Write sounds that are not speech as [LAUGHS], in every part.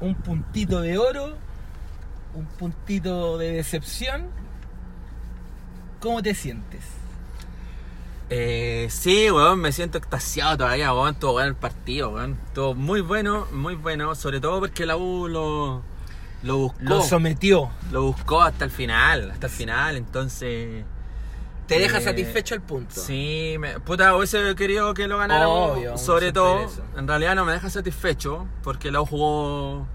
un puntito de oro, un puntito de decepción. ¿Cómo te sientes? Eh, sí, weón, me siento extasiado todavía, weón. Estuvo bueno el partido, weón. Estuvo muy bueno, muy bueno. Sobre todo porque la U lo, lo buscó. Lo sometió. Lo buscó hasta el final, hasta el final. Entonces, ¿Te deja Eh, satisfecho el punto? sí, me, puta, hubiese querido que lo ganáramos. Obvio, sobre todo, en realidad no me deja satisfecho porque la jugó,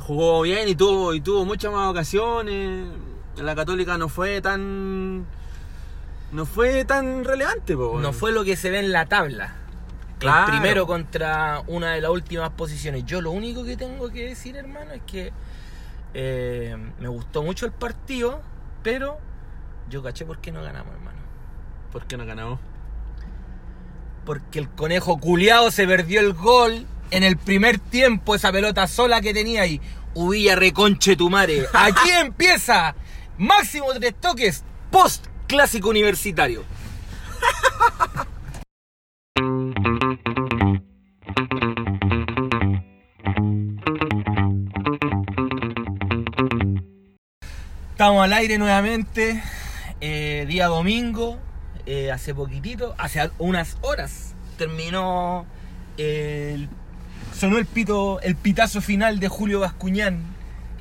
jugó bien y tuvo, y tuvo muchas más ocasiones. La Católica no fue tan. No fue tan relevante, po. No fue lo que se ve en la tabla. Claro. El primero contra una de las últimas posiciones. Yo lo único que tengo que decir, hermano, es que eh, me gustó mucho el partido, pero yo caché por qué no ganamos, hermano. ¿Por qué no ganamos? Porque el conejo culiao se perdió el gol en el primer tiempo, esa pelota sola que tenía ahí. Ubilla reconche tu madre. Aquí [LAUGHS] empieza máximo tres toques post clásico universitario. Estamos al aire nuevamente, eh, día domingo, eh, hace poquitito, hace unas horas terminó el, sonó el pito, el pitazo final de Julio Bascuñán,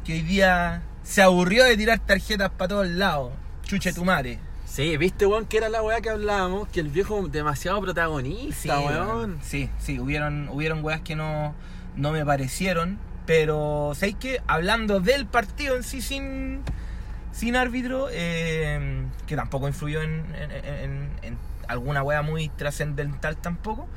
que hoy día se aburrió de tirar tarjetas para todos lados. Chuche tu madre. Sí, viste, weón, que era la weá que hablábamos, que el viejo demasiado protagonista, weón. Sí, sí, hubieron, hubieron weas que no, no me parecieron. Pero, ¿sabéis qué? Hablando del partido en sí sin, sin árbitro, eh, que tampoco influyó en, en- en- en alguna wea muy trascendental tampoco,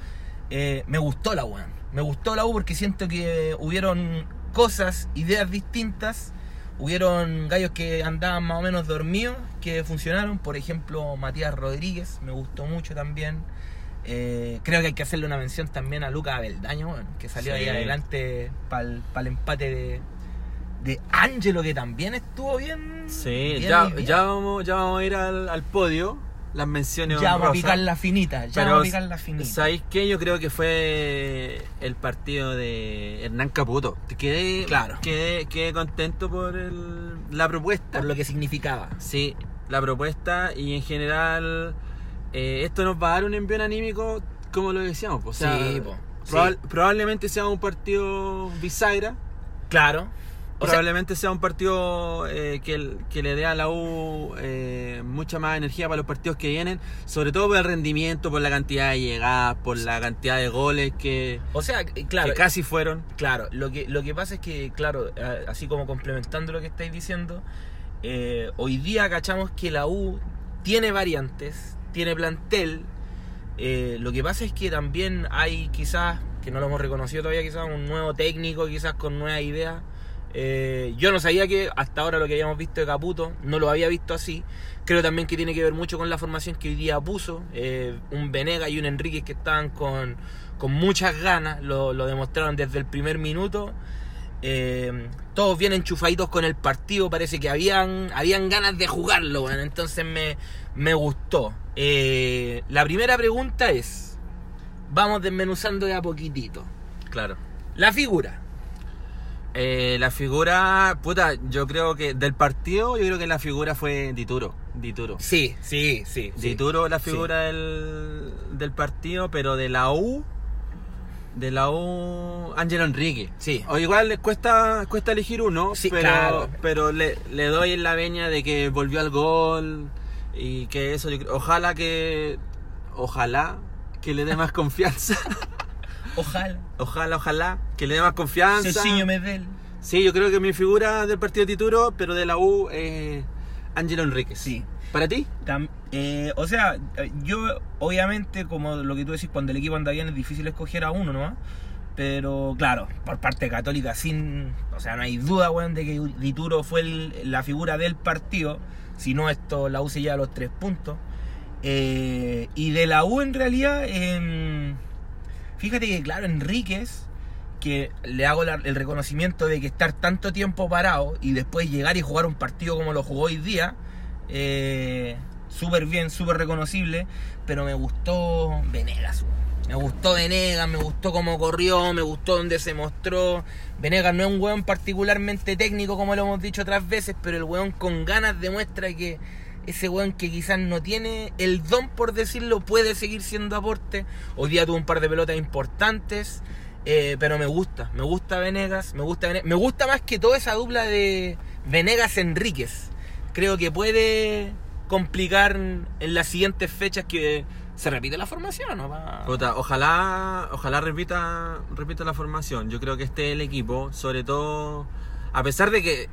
eh, me gustó la wea. Me gustó la U porque siento que hubieron cosas, ideas distintas. Hubieron gallos que andaban más o menos dormidos que funcionaron. Por ejemplo, Matías Rodríguez, me gustó mucho también. Eh, creo que hay que hacerle una mención también a Lucas Abeldaño, bueno, que salió Sí. ahí adelante para el, empate de, de Ángelo, que también estuvo bien. Sí, bien ya, ya, vamos, ya vamos a ir al, al podio, las menciones Ya vamos a picar la finita, ya Pero, vamos a picar la finita. ¿Sabéis qué? Yo creo que fue el partido de Hernán Caputo. Quedé, Claro. quedé, quedé contento por el- la propuesta. Por lo que significaba. Sí, la propuesta y en general eh, esto nos va a dar un envío anímico como lo decíamos. O sea, Sí, po, sí. Probablemente sea un partido bisagra. Claro. O Probablemente sea un partido eh, que, le dé a la U eh, mucha más energía para los partidos que vienen, sobre todo por el rendimiento, por la cantidad de llegadas, por la cantidad de goles que, o sea, eh, claro, que casi fueron. Claro, lo que, lo que pasa es que, claro, así como complementando lo que estáis diciendo, eh, hoy día cachamos que la U tiene variantes, tiene plantel. eh, lo que pasa es que también hay quizás, que no lo hemos reconocido todavía, quizás un nuevo técnico, quizás con nuevas ideas. Eh, yo no sabía que hasta ahora lo que habíamos visto de Caputo, no lo había visto así. Creo también que tiene que ver mucho con la formación que hoy día puso. eh, un Venega y un Enríquez que estaban con, con muchas ganas, lo, lo demostraron desde el primer minuto. Eh, todos bien enchufaditos con el partido, parece que habían, habían ganas de jugarlo, bueno, entonces me, me gustó. La primera pregunta es, vamos desmenuzando de a poquitito. Claro. La figura. Eh, la figura, puta, yo creo que del partido, yo creo que la figura fue Dituro. Dituro. Sí, sí, sí. sí. Dituro la figura del, del partido, pero de la U, de la U, Ángelo Enrique. Sí. O igual les cuesta, cuesta elegir uno, Sí, pero, claro. pero le, le doy en la veña de que volvió al gol y que eso, yo ojalá que, ojalá que le dé más [LAUGHS] confianza. Ojalá. Ojalá, ojalá que le dé más confianza. Ceciño Medel. Sí, yo creo que mi figura del partido de Tituro, pero de la U, es Ángelo Enríquez. Sí. ¿Para ti? Tam- eh, o sea, yo obviamente, como lo que tú decís, cuando el equipo anda bien es difícil escoger a uno, ¿no? Pero claro, por parte católica, sin. O sea, no hay duda, weón, de que Dituro fue el- la figura del partido. Si no, esto la U se lleva los tres puntos. Eh, y de la U, en realidad, em, fíjate que, claro, Enríquez, que le hago el reconocimiento de que estar tanto tiempo parado y después llegar y jugar un partido como lo jugó hoy día, eh, súper bien, súper reconocible, pero me gustó Venegas. Me gustó Venegas, me gustó cómo corrió, me gustó donde se mostró. Venegas no es un weón particularmente técnico, como lo hemos dicho otras veces, pero el weón con ganas demuestra que ese weón que quizás no tiene el don, por decirlo, puede seguir siendo aporte. Hoy día tuvo un par de pelotas importantes, eh, pero me gusta, me gusta Venegas, me gusta Venegas, me gusta más que toda esa dupla de Venegas-Enríquez. Creo que puede complicar en las siguientes fechas que se repite la formación, ¿no? Va- ojalá, ojalá repita, repita la formación. Yo creo que este el equipo, sobre todo, a pesar de que,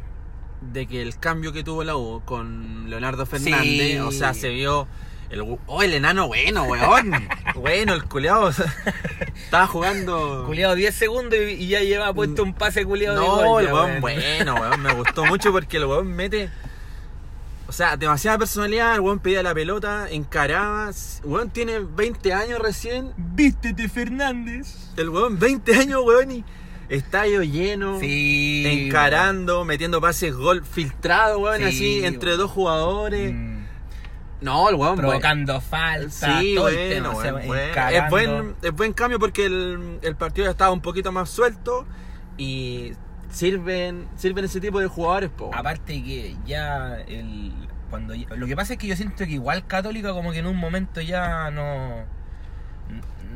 de que el cambio que tuvo la U con Leonardo Fernández, Sí. o sea, se vio el, oh, el enano bueno, weón. [LAUGHS] bueno, el culeado. estaba jugando. Culeado 10 segundos y, y ya lleva puesto un pase culeado de No, gol. el weón weón. bueno, weón. Me gustó mucho porque el weón mete. O sea, demasiada personalidad. El weón pedía la pelota, encaraba. Weón tiene 20 años recién. Vístete, Fernández. El weón, 20 años, weón, y estadio lleno. Sí. Encarando, metiendo pases gol filtrado, weón, Sí, así entre dos jugadores. Mm, No, el weón, provocando falta. Sí, todo el bueno, tema, o sea, bueno, bueno. Es buen, es buen cambio porque el, el partido ya estaba un poquito más suelto y sirven, sirven ese tipo de jugadores, po. Aparte que ya el cuando lo que pasa es que yo siento que igual Católica como que en un momento ya no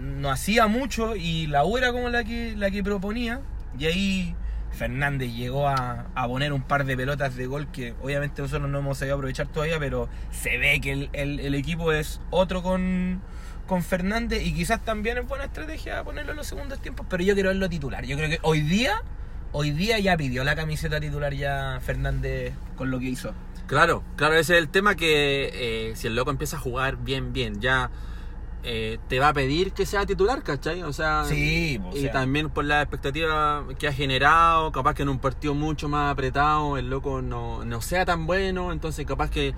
no hacía mucho y la U era como la que la que proponía y ahí Fernández llegó a, a poner un par de pelotas de gol que obviamente nosotros no hemos sabido aprovechar todavía, pero se ve que el, el- equipo es otro con, con Fernández y quizás también es buena estrategia ponerlo en los segundos tiempos, pero yo quiero verlo titular. Yo creo que hoy día, hoy día ya pidió la camiseta titular ya Fernández con lo que hizo. Claro, claro, ese es el tema que eh, si el loco empieza a jugar bien, bien, ya eh, te va a pedir que sea titular, ¿cachai? O sea, Sí, o y sea. también por la expectativa que ha generado, capaz que en un partido mucho más apretado el loco no, no sea tan bueno, entonces capaz que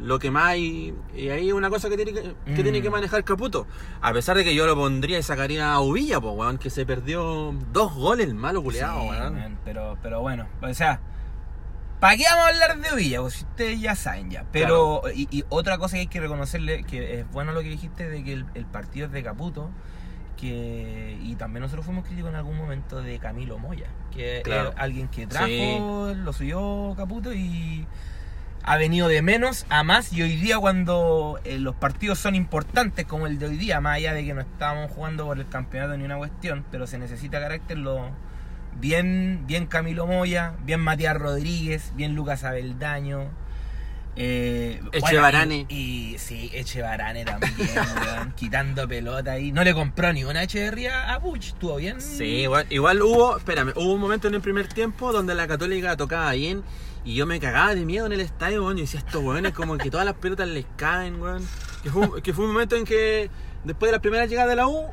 lo que más hay, y ahí es una cosa que tiene que, que Mm. tiene que manejar Caputo. A pesar de que yo lo pondría y sacaría a Uvilla, pues, weón, que se perdió dos goles, malo culeado, Sí, weón. man, pero, pero bueno, o sea, ¿para qué vamos a hablar de Villa? Pues ustedes ya saben ya. Pero, y, y otra cosa que hay que reconocerle, que es bueno lo que dijiste de que el, el partido es de Caputo, que y también nosotros fuimos críticos en algún momento de Camilo Moya, que Claro. es alguien que trajo, Sí. lo subió Caputo y ha venido de menos a más y hoy día cuando eh, los partidos son importantes como el de hoy día, más allá de que no estábamos jugando por el campeonato ni una cuestión, pero se necesita carácter, lo bien, bien Camilo Moya, bien Matías Rodríguez, bien Lucas Abeldaño. Eh, Echevarane. y, y sí, Echevarane también, [LAUGHS] weón, quitando pelota ahí. No le compró ni una Echeverría a Puch, estuvo bien. Sí, igual, igual hubo, espérame, hubo un momento en el primer tiempo donde la Católica tocaba bien y yo me cagaba de miedo en el estadio, weón. Y decía, estos weones como que todas las pelotas les caen, weón. Que fue, que fue un momento en que después de la primera llegada de la U,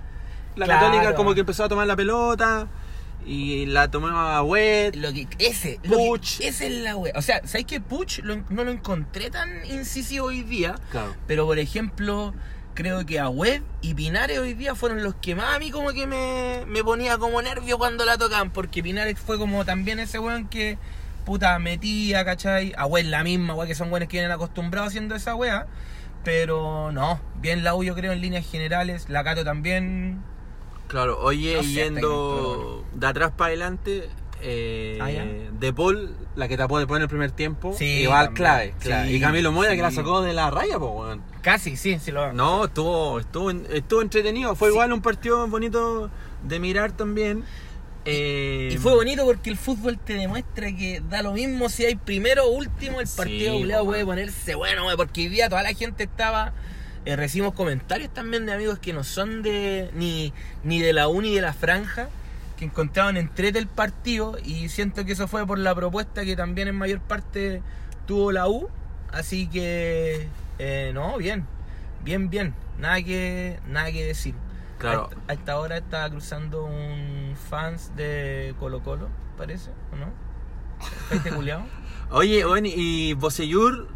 la Claro. Católica como que empezó a tomar la pelota y la tomaba wet. Lo que, ese, lo que- Puch. esa es la wea. O sea, ¿sabes que Puch lo- no lo encontré tan incisivo hoy día? Claro. Pero por ejemplo, creo que a Web y Pinares hoy día fueron los que más a mí como que me, me ponía como nervio cuando la tocaban. Porque Pinares fue como también ese weón que puta metía, ¿cachai? A Web la misma, wea, que son weones que vienen acostumbrados haciendo esa wea. Pero no, bien la U yo creo en líneas generales. La Cato también. Claro, oye, No sé, yendo de atrás para adelante, eh, Ah. De Paul, la que tapó después en el primer tiempo, Sí, igual también. clave, clave. Sí, y Camilo Moya que la sacó de la raya, pues, weón. Casi, sí, sí lo No, estuvo, estuvo, estuvo entretenido. Fue igual un partido bonito de mirar también. Eh, Y fue bonito porque el fútbol te demuestra que da lo mismo si hay primero o último, el partido Sí, puede ponerse bueno, porque hoy día toda la gente estaba. Eh, recibimos comentarios también de amigos que no son de ni, ni de la uni ni de la franja, que encontraban entrete el partido y siento que eso fue por la propuesta que también en mayor parte tuvo la U. Así que, eh, no, bien, bien, bien, nada que, nada que decir. Claro. A, a esta hora está cruzando un fans de Colo Colo, parece, ¿o no? ¿Este? [LAUGHS] Oye, bueno, y Boseyur,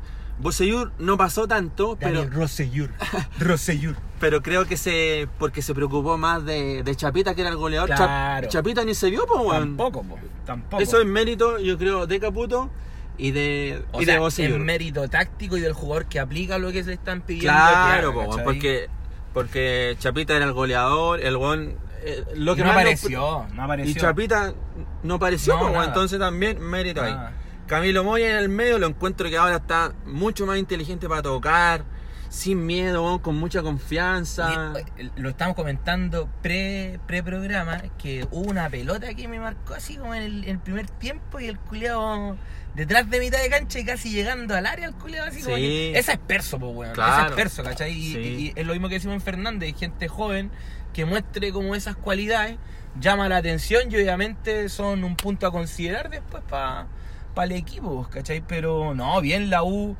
Boseyur no pasó tanto, pero, Rosellur. [LAUGHS] Rosellur. pero creo que se. porque se preocupó más de, de Chapita, que era el goleador. Chapita ni se vio, pues, weón. Tampoco, po, tampoco. Eso es mérito, yo creo, de Caputo y de, o y sea, de Boseyur. es mérito táctico y del jugador que aplica lo que se están pidiendo. Claro, porque Porque Chapita era el goleador, el weón. eh, lo que no más apareció, no apareció. Y Chapita no apareció, No, entonces también mérito ahí. Camilo Moya en el medio lo encuentro que ahora está mucho más inteligente para tocar, sin miedo, con mucha confianza. Eh, Lo estamos comentando pre, pre-programa, que hubo una pelota que me marcó así como en el, en el primer tiempo y el culeado detrás de mitad de cancha y casi llegando al área el culeado así como que- Esa es perso, pues weón. Esa es perso, ¿cachai? Y, Sí. y es lo mismo que decimos en Fernández, gente joven que muestre como esas cualidades, llama la atención y obviamente son un punto a considerar después para el equipo, ¿cachai? Pero no, bien la U.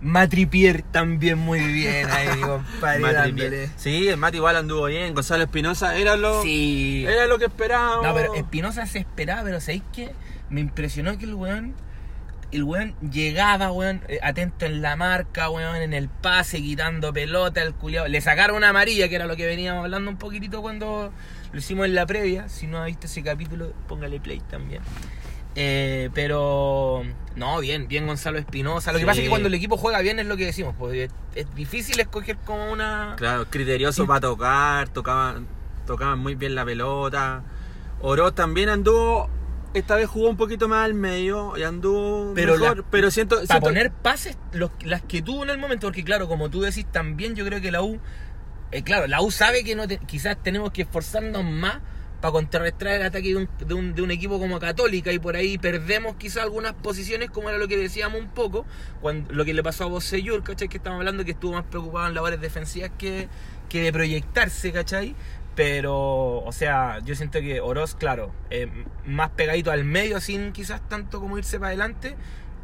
Matripier también muy bien ahí, [LAUGHS] compadre. Sí, el Mati igual anduvo bien, Gonzalo Espinosa era lo, Sí. era lo que esperábamos. No, pero Espinosa se esperaba, pero ¿sabéis qué? Me impresionó que el weón, el weón llegaba, weón, eh, atento en la marca, weón, en el pase, quitando pelota, el culiado. Le sacaron una amarilla, que era lo que veníamos hablando un poquitito cuando lo hicimos en la previa. Si no ha visto ese capítulo, póngale play también. Eh, pero no, bien, bien Gonzalo Espinosa. Lo que pasa es que cuando el equipo juega bien es lo que decimos, pues es, es difícil escoger como una. Claro, criterioso Sí. para tocar, tocaban, tocaban muy bien la pelota. Oroz también anduvo, esta vez jugó un poquito más al medio y anduvo Pero mejor, la- pero siento, para siento- poner pases los- las que tuvo en el momento, porque claro, como tú decís también, yo creo que la U, eh, claro, la U sabe que no te- quizás tenemos que esforzarnos más para contrarrestar el ataque de un, equipo como Católica y por ahí perdemos quizás algunas posiciones, como era lo que decíamos un poco, cuando, lo que le pasó a Boseyur, ¿cachai? Que estamos hablando que estuvo más preocupado en labores defensivas que, que de proyectarse, ¿cachai? Pero, o sea, yo siento que Oroz, claro, eh, más pegadito al medio, sin quizás tanto como irse para adelante.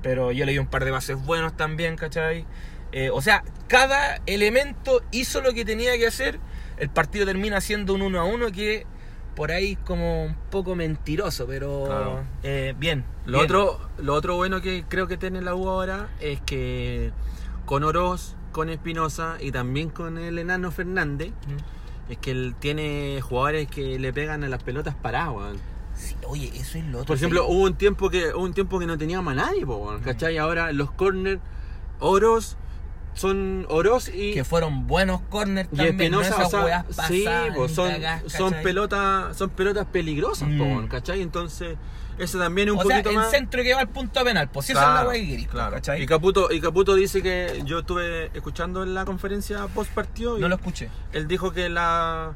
Pero yo le di un par de bases buenos también, ¿cachai? Eh, o sea, cada elemento hizo lo que tenía que hacer. El partido termina siendo un 1 a 1 que por ahí como un poco mentiroso, pero Claro. eh, bien. Lo bien. otro, lo otro bueno que creo que tiene la U ahora es que con Oroz, con Espinosa y también con el enano Fernández, Mm. es que él tiene jugadores que le pegan a las pelotas paradas. Sí, oye, eso es lo otro. Por ejemplo, hubo un tiempo que hubo un tiempo que no teníamos a nadie, po, ¿cachai? Ahora en los corners, Oros son Oros y, que fueron buenos corners y también, no Espinosa, esas o sea, sí, ni son, son pelotas, son pelotas peligrosas, Mm. ¿cachai? Entonces, eso también es un o sea, poquito el más. centro que va al punto penal, pues si esa es la Claro, wea pues, claro. ¿cachai? Y Caputo, y Caputo dice que yo estuve escuchando en la conferencia post partido y No lo escuché. él dijo que la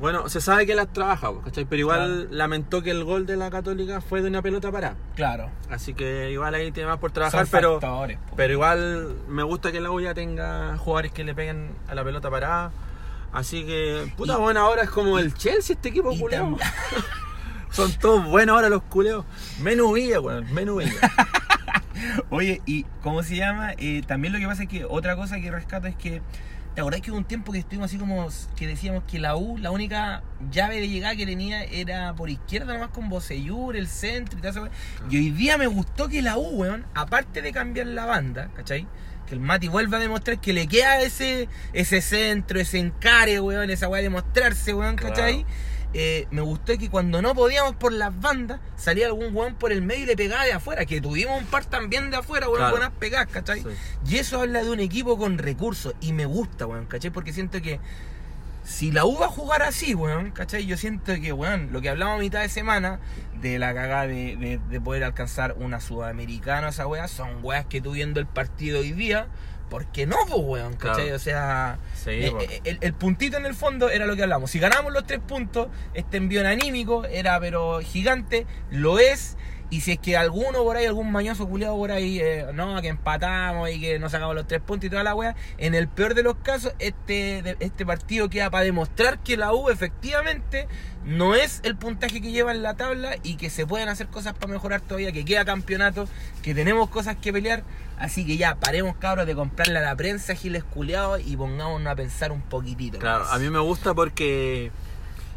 bueno, se sabe que las trabaja, ¿cachai? Pero igual lamentó que el gol de la Católica fue de una pelota parada. Claro. Así que igual ahí tiene más por trabajar, Son pero factores, pero igual me gusta que la U ya tenga jugadores que le peguen a la pelota parada. Así que, puta, Y- bueno, ahora es como el Chelsea este equipo culeo. [LAUGHS] Son todos buenos ahora los culeos. Menos Villa, weón, menos Villa. [LAUGHS] Oye, y ¿cómo se llama? Eh, también lo que pasa es que otra cosa que rescato es que. ¿Te acordás que hubo un tiempo que estuvimos así como que decíamos que la U, la única llave de llegada que tenía era por izquierda nomás con Boseyur, el centro y todo eso? Y hoy día me gustó que la U, weón, aparte de cambiar la banda, ¿cachai? Que el Mati vuelva a demostrar que le queda ese, ese centro, ese encare, weón, esa weá de mostrarse, weón, ¿cachai? Eh, me gustó que cuando no podíamos por las bandas, salía algún weón por el medio y le pegaba de afuera, que tuvimos un par también de afuera, weón, Claro. buenas pegadas, ¿cachai? Sí. Y eso habla de un equipo con recursos. Y me gusta, weón, ¿cachai? Porque siento que si la U va a jugar así, weón, ¿cachai? Yo siento que, weón, lo que hablamos a mitad de semana de la cagada de, de- de poder alcanzar una sudamericana, esa weá, son weas que tú viendo el partido hoy día, ¿por qué no, pues, weón? ¿cachai? Claro. O sea, Sí, eh, eh, el, el puntito en el fondo era lo que hablamos. Si ganamos los tres puntos, este envío anímico era, pero gigante, lo es. Y si es que alguno por ahí, algún mañoso culiado por ahí, eh, no, que empatamos y que no sacamos los tres puntos y toda la wea, en el peor de los casos, este, de- este partido queda para demostrar que la U efectivamente no es el puntaje que lleva en la tabla y que se pueden hacer cosas para mejorar todavía, que queda campeonato, que tenemos cosas que pelear. Así que ya, paremos cabros de comprarle a la prensa giles culiados y pongámonos a pensar un poquitito. Claro, más. a mí me gusta porque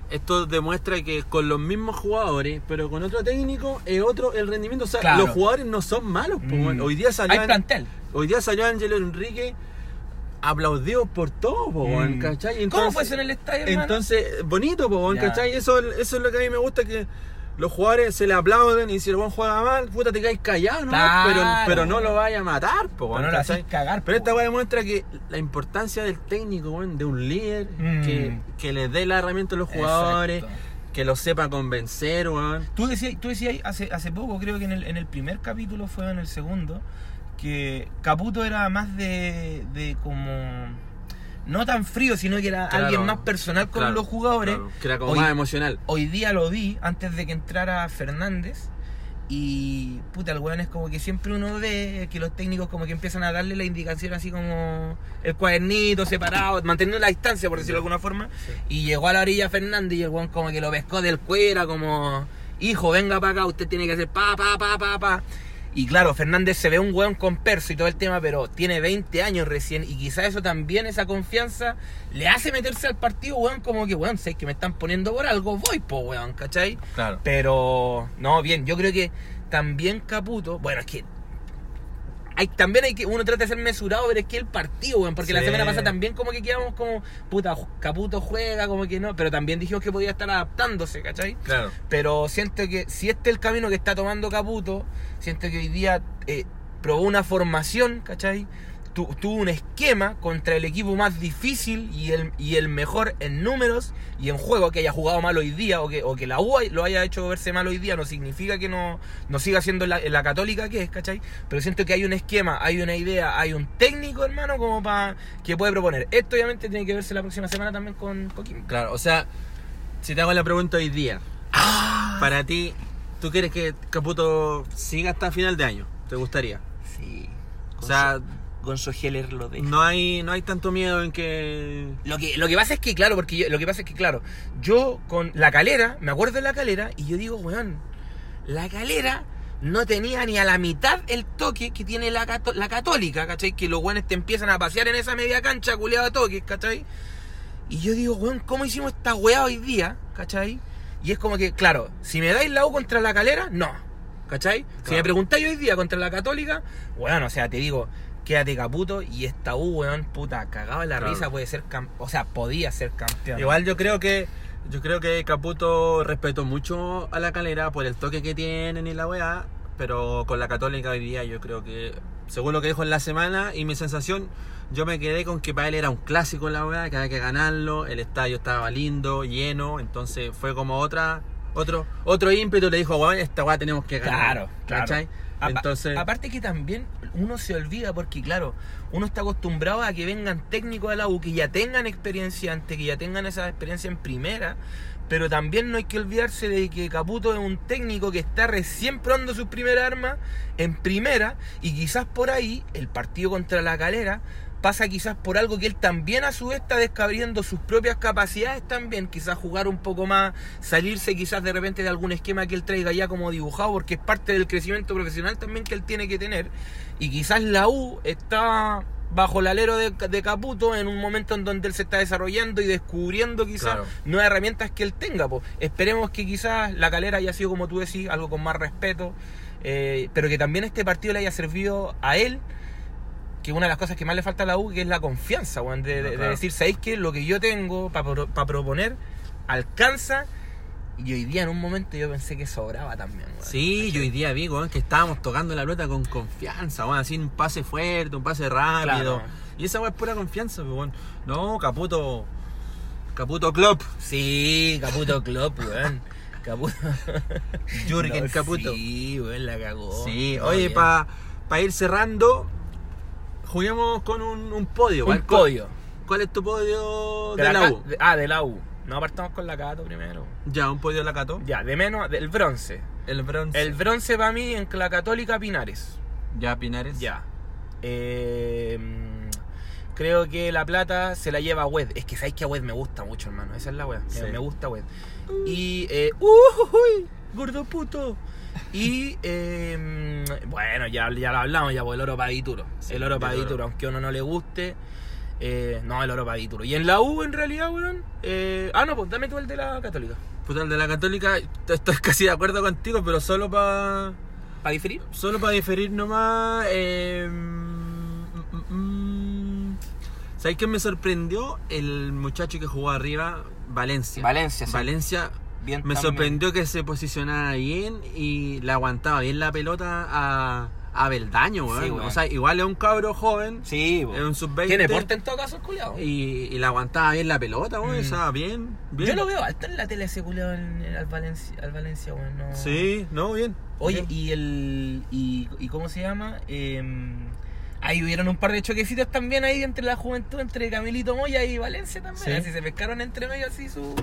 esto demuestra que con los mismos jugadores, pero con otro técnico, es otro el rendimiento. O sea, Claro. los jugadores no son malos. Mm. Hoy día salió Hay plantel. hoy día salió Ángelo Enrique aplaudido por todo, po, Mm. ¿cachai? ¿Cómo fue eso en el estadio, hermano? Entonces, bonito, po. ¿cachai? Eso, eso es lo que a mí me gusta que los jugadores se le aplauden y si el buen juega mal, puta te caes callado, ¿no? Claro. Pero, pero no lo vaya a matar, po, Pero no lo haces cagar, Pero po. esta weá demuestra que la importancia del técnico, weón, de un líder, Mm. que, que le dé la herramienta a los jugadores, Exacto. que los sepa convencer, weón. Tú decías, tú decías hace, hace poco, creo que en el, en el primer capítulo fue o en el segundo, que Caputo era más de, de como... No tan frío, sino que era Claro, alguien más personal con claro, los jugadores. claro, que era como Hoy- más emocional. Hoy día lo vi antes de que entrara Fernández. Y puta, el weón es como que siempre uno ve que los técnicos como que empiezan a darle la indicación así como el cuadernito separado, manteniendo la distancia por decirlo de alguna forma. Y llegó a la orilla Fernández y el weón como que lo pescó del cuera como hijo, venga para acá, usted tiene que hacer pa, pa, pa, pa, pa. Y claro, Fernández se ve un weón con perso y todo el tema, pero tiene 20 años recién y quizá eso también, esa confianza, le hace meterse al partido, weón, como que, weón, sé que me están poniendo por algo, voy, po, weón, ¿cachai? Claro. Pero, no, bien, yo creo que también Caputo, bueno, es que hay, también hay que, uno trata de ser mesurado, pero es que el partido, weón, porque la semana pasada también como que quedamos como, puta, Caputo juega, como que no, pero también dijimos que podía estar adaptándose, ¿cachai? Claro. Pero siento que si este es el camino que está tomando Caputo, siento que hoy día eh, probó una formación, ¿cachai? Tu- tuvo un esquema contra el equipo más difícil y el, y el mejor en números y en juego que haya jugado mal hoy día o que, o que la U lo haya hecho verse mal hoy día no significa que no, no siga siendo la, la católica que es, ¿cachai? Pero siento que hay un esquema, hay una idea, hay un técnico, hermano, como para que puede proponer. Esto obviamente tiene que verse la próxima semana también con Coquimbo. Claro, o sea, si te hago la pregunta hoy día, Ah. para ti, ¿tú quieres que Caputo siga hasta final de año? ¿Te gustaría? Sí. O sea, Gonzo Heller lo deja. no hay, no hay tanto miedo en que... Lo que, lo que pasa es que, claro, porque yo- lo que pasa es que, claro, yo con la calera, me acuerdo de la calera, y yo digo, weón, la calera no tenía ni a la mitad el toque que tiene la, la católica, ¿cachai? Que los weones te empiezan a pasear en esa media cancha, culeado de toques, ¿cachai? Y yo digo, weón, ¿cómo hicimos esta weá hoy día? ¿cachai? Y es como que, claro, si me dais la U contra la calera, no, ¿cachai? Si me preguntáis hoy día contra la católica, weón, o sea, te digo, quédate caputo y esta U, weón, puta, cagaba la Claro. risa, puede ser, o sea, podía ser campeón. Igual yo creo que yo creo que Caputo respetó mucho a la calera por el toque que tienen y la weá, pero con la católica hoy día yo creo que, según lo que dijo en la semana y mi sensación, yo me quedé con que para él era un clásico la weá, que había que ganarlo, el estadio estaba lindo, lleno, entonces fue como otra, otro, otro ímpetu, le dijo, weón, esta weá tenemos que ganar. Claro, claro. ¿cachai? Entonces, Aparte que también uno se olvida porque, claro, uno está acostumbrado a que vengan técnicos de la U que ya tengan experiencia antes, que ya tengan esa experiencia en primera, pero también no hay que olvidarse de que Caputo es un técnico que está recién probando sus primeras armas en primera y quizás por ahí el partido contra la calera pasa quizás por algo que él también a su vez está descubriendo sus propias capacidades también, quizás jugar un poco más, salirse quizás de repente de algún esquema que él traiga ya como dibujado, porque es parte del crecimiento profesional también que él tiene que tener. Y quizás la U está bajo el alero de, de Caputo en un momento en donde él se está desarrollando y descubriendo quizás Claro. nuevas herramientas que él tenga. po. Esperemos que quizás la calera haya sido, como tú decís, algo con más respeto, eh, pero que también este partido le haya servido a él que una de las cosas que más le falta a la U que es la confianza, weón, de, decir, ¿sabéis que lo que yo tengo para proponer alcanza? Y hoy día en un momento yo pensé que sobraba también, weón. Sí, yo hoy día vi, weón, que estábamos tocando la pelota con confianza, weón, así un pase fuerte, un pase rápido. Claro. Y esa weón es pura confianza, pues, weón. No, Caputo. Caputo Club. Sí, Caputo Klopp, weón. [LAUGHS] Caputo. Jürgen No, Caputo. Sí, weón, la cagó. Sí, No, oye, para ir cerrando, juguemos con un, un podio. Un ¿Cuál- podio. ¿Cuál es tu podio de, De la, la U? de- ah, de la U. No partamos con la Cato primero. Ya, un podio de la Cato. Ya, de menos, del bronce. El bronce. El bronce para mí en la Católica Pinares. Ya, Pinares. Ya. Eh, creo que la plata se la lleva Wed. Es que sabéis que a Wed me gusta mucho, hermano. Esa es la wea. Sí. Me gusta Wed. Y. Eh, ¡Uy! ¡Gordo puto! Y. eh, bueno, ya, ya lo hablamos, ya, pues el oro para Dituro. Sí, el oro el para oro. Dituro, aunque a uno no le guste. eh, no, el oro para Dituro. Y en la U, en realidad, weón. eh, ah, no, pues dame tú el de la Católica. Puta, el de la Católica, estoy casi de acuerdo contigo, pero solo para. ¿Para diferir? Solo para diferir nomás. Eh, mm, mm, mm. ¿Sabes quién me sorprendió? El muchacho que jugó arriba, Valencia. Valencia, sí. Valencia bien Me también. sorprendió que se posicionaba bien y le aguantaba bien la pelota a, a Beldaño, weón. Sí, weón. O sea, igual es un cabro joven, Sí, po. es un sub-20. Tiene porte en todo caso el culiao. y, y le aguantaba bien la pelota, weón. Mm. O sea, bien, bien. Yo lo veo alto en la tele ese en- al Valencia, al Valencia, weón. no- Sí, no, bien. Oye, bien. y el. Y, y ¿Cómo se llama? Eh, ahí hubieron un par de choquecitos también ahí entre la juventud, entre Camilito Moya y Valencia también. Sí. Así se pescaron entre medio así su,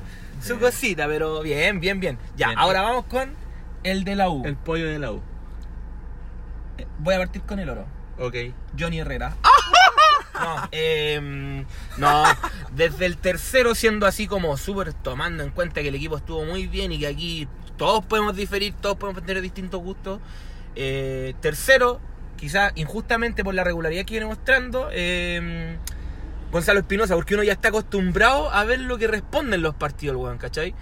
su cosita, pero bien, bien, bien. Ya, Bien. ahora vamos con el de la U. El pollo de la U. Eh, Voy a partir con el oro. Ok. Johnny Herrera. [LAUGHS] No, eh, no, desde el tercero siendo así como súper tomando en cuenta que el equipo estuvo muy bien y que aquí todos podemos diferir, todos podemos tener distintos gustos. Eh, tercero, quizás injustamente por la regularidad que viene mostrando, eh, Gonzalo Espinosa, porque uno ya está acostumbrado a ver lo que responden los partidos, weón, ¿cachai?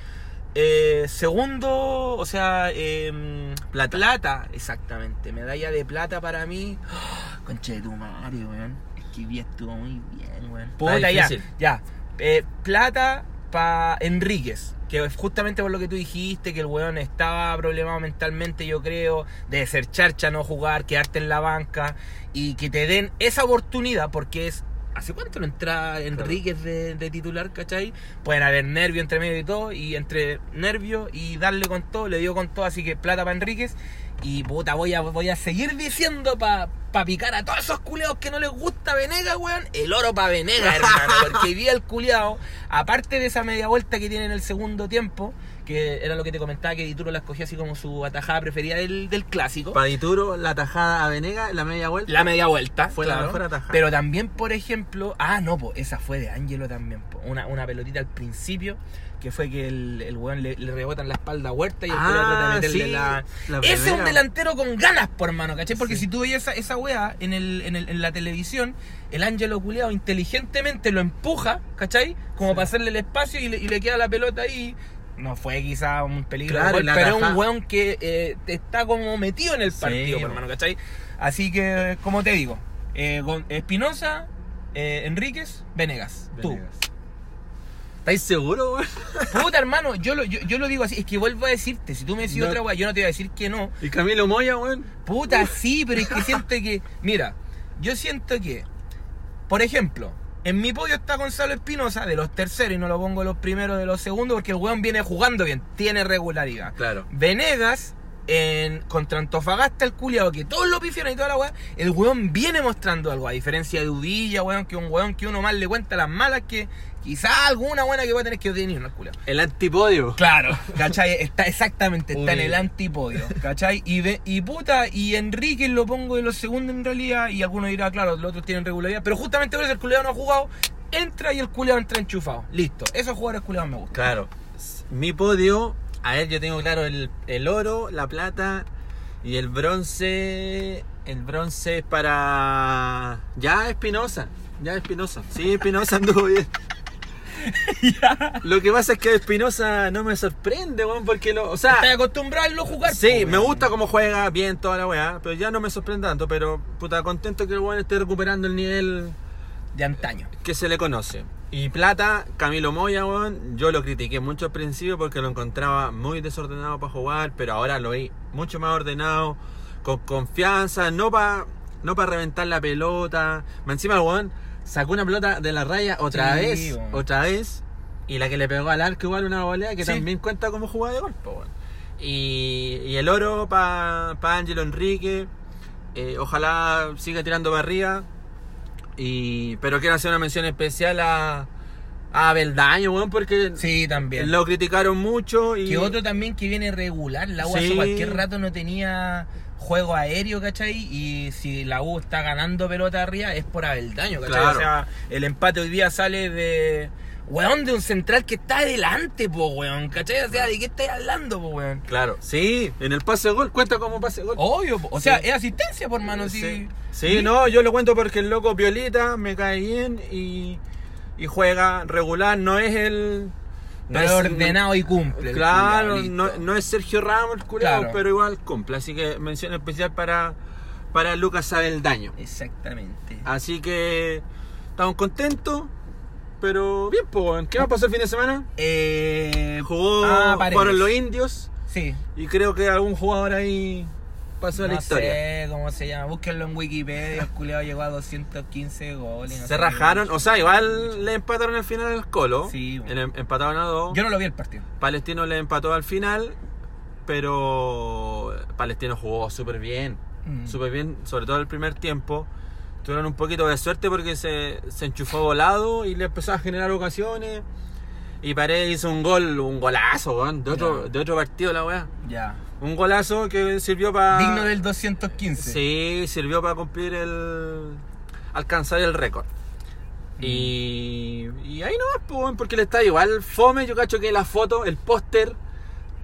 Eh, segundo, o sea, eh, Plata. plata, exactamente. Medalla de plata para mí. [GASPS] ¡Oh! concha de tu madre, weón. Es que vi estuvo muy bien, weón. Puta, ya, ya. Eh, plata para Enríquez. Que justamente por lo que tú dijiste, que el weón estaba problemado mentalmente, yo creo, de ser charcha, no jugar, quedarte en la banca y que te den esa oportunidad, porque es. ¿Hace cuánto no entra Enríquez de, de titular, cachai? Pueden haber nervio entre medio y todo, y entre nervio y darle con todo, le dio con todo, así que plata para Enríquez. Y puta, voy a, voy a seguir diciendo para pa picar a todos esos culeados que no les gusta Venegas, weón. El oro para Venegas, hermano. Porque vi al culeado, aparte de esa media vuelta que tiene en el segundo tiempo, que era lo que te comentaba, que Dituro la escogió así como su atajada preferida del, del clásico. Para Dituro, la tajada a Venega, la media vuelta. La media vuelta. Fue la mejor atajada. Pero también, por ejemplo. Ah, no, pues esa fue de Ángelo también. po. Una, una pelotita al principio. Que fue que el, el weón le, le rebota en la espalda a Huerta y el Ah, culiao trata de meterle sí, la. la Ese es un delantero con ganas, por mano, ¿cachai? Porque Sí. si tú veías esa, esa weá en, el, en, el- en la televisión, el Ángelo culiao inteligentemente lo empuja, ¿cachai? Como para hacerle el espacio y le, y le queda la pelota ahí. No fue quizá un peligro, Claro, gol, pero es un weón que eh, está como metido en el partido, por po. mano, ¿cachai? Así que, como te digo, eh, Espinosa, eh, Enríquez, Venegas. Tú. Venegas. ¿Estáis seguros, weón? [LAUGHS] Puta, hermano, yo lo, yo, yo lo digo así. Es que vuelvo a decirte, si tú me decís No. otra weá, yo no te voy a decir que no. ¿Y Camilo Moya, weón? Puta, [LAUGHS] sí, pero es que siento que. Mira, yo siento que. Por ejemplo, en mi podio está Gonzalo Espinosa, de los terceros, y no lo pongo los primeros de los segundos, porque el weón viene jugando bien, tiene regularidad. Claro. Venegas, en, contra Antofagasta, el culiado, que todos lo pifieron y toda la weá, el weón viene mostrando algo, a diferencia de Udilla, weón, que un weón que uno más le cuenta las malas que quizás alguna buena que va a tener que tener, ¿no? El culiao. El antipodio. Claro, ¿cachai? Está exactamente, está en el antipodio, ¿cachai? Y, y puta, y Enrique lo pongo de los segundos en realidad, y algunos dirán, claro, los otros tienen regularidad, pero justamente por eso el culeado no ha jugado, entra y el culeado entra enchufado. Listo, esos jugadores culeados me gustan. Claro. Mi podio, a ver, yo tengo claro el, el oro, la plata y el bronce. El bronce es para. Ya Espinosa. Ya Espinosa. Sí, Espinosa anduvo bien. [LAUGHS] Lo que pasa es que Espinosa no me sorprende, weón, porque lo. O sea. Estás acostumbrado a jugar. Sí, po, me gusta cómo juega bien toda la weá, pero ya no me sorprende tanto, pero puta contento que el weón esté recuperando el nivel De antaño. que se le conoce. Y Plata, Camilo Moya, weón, yo lo critiqué mucho al principio porque lo encontraba muy desordenado para jugar, pero ahora lo vi mucho más ordenado, con confianza, no para no pa reventar la pelota. Encima weón sacó una pelota de la raya otra Sí, vez, otra vez, y la que le pegó al arco igual una volea que Sí. también cuenta como jugada de gol, po, weón. Y, y el oro para pa Ángelo Enrique, eh, ojalá siga tirando para arriba. Y, pero quiero hacer una mención especial a, a Beldaño, weón, porque Sí, también. lo criticaron mucho. Y Que otro también que viene regular. La hace Sí. cualquier rato no tenía juego aéreo, ¿cachai? Y si la U está ganando pelota arriba es por Abeldaño, ¿cachai? Claro. O sea, el empate hoy día sale de. Weón, de un central que está adelante, po, weón, ¿cachai? O sea, ¿de qué estáis hablando, po, weón? Claro, sí, en el pase de gol, cuenta como pase de gol. Obvio, po. o sea, Sí. es asistencia, por mano, sí. Sí, Sí, no, yo lo cuento porque el loco Violita me cae bien y, y juega regular, no es el... no Pero es- ordenado y cumple. Claro, culiao, no, no es Sergio Ramos el culiao, Claro. pero igual cumple. Así que mención especial para, para Lucas Abeldaño. Exactamente. Así que estamos contentos. Pero bien, pues. ¿qué más pasó el fin de semana? Eh, Jugó, ah, jugaron los indios Sí. y creo que algún jugador ahí pasó a la no historia. sé cómo se llama. Búsquenlo en Wikipedia. El culiado llegó a 215 goles. no Se sé rajaron, qué. o sea, igual le empataron al final al Colo. Sí, bueno. El- empataron a dos. Yo no lo vi el partido. Palestino le empató al final, pero Palestino jugó súper bien. Mm. Súper bien, sobre todo el primer tiempo. Tuvieron un poquito de suerte porque se, se enchufó volado y le empezó a generar ocasiones. Y Paredes hizo un gol, un golazo, weón, de otro, de otro partido la weá. Ya. Un golazo que sirvió para. Digno del 215. Sí, sirvió para cumplir el. alcanzar el récord. Mm. Y, y ahí no weón, porque le está igual fome. Yo cacho que la foto, el póster,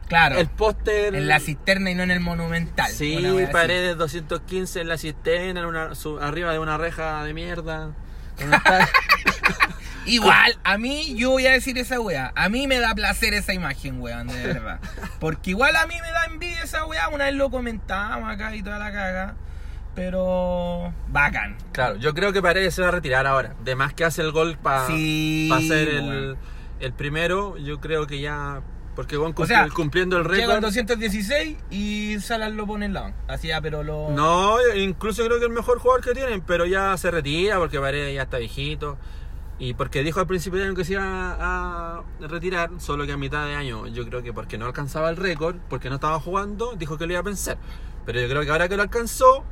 Claro. el póster. En la cisterna y no en el monumental. Sí, paredes 215 en la cisterna, en una, su- arriba de una reja de mierda. [LAUGHS] Igual, a mí, yo voy a decir esa wea. A mí me da placer esa imagen, weón, de verdad. Porque igual a mí me da envidia esa wea. Una vez lo comentábamos acá y toda la caga. Pero. Bacán. claro, yo creo que Paredes se va a retirar ahora. De más que hace el gol para Sí, ser el, el primero, yo creo que ya. Porque O sea, cumpliendo el Llega al récord. 216 y Salas lo pone en la. Así ya, pero lo. No, incluso creo que el mejor jugador que tienen, pero ya se retira porque Paredes ya está viejito. Y porque dijo al principio de año que se iba a retirar, solo que a mitad de año, yo creo que porque no alcanzaba el récord, porque no estaba jugando, dijo que lo iba a pensar. Pero yo creo que ahora que lo alcanzó,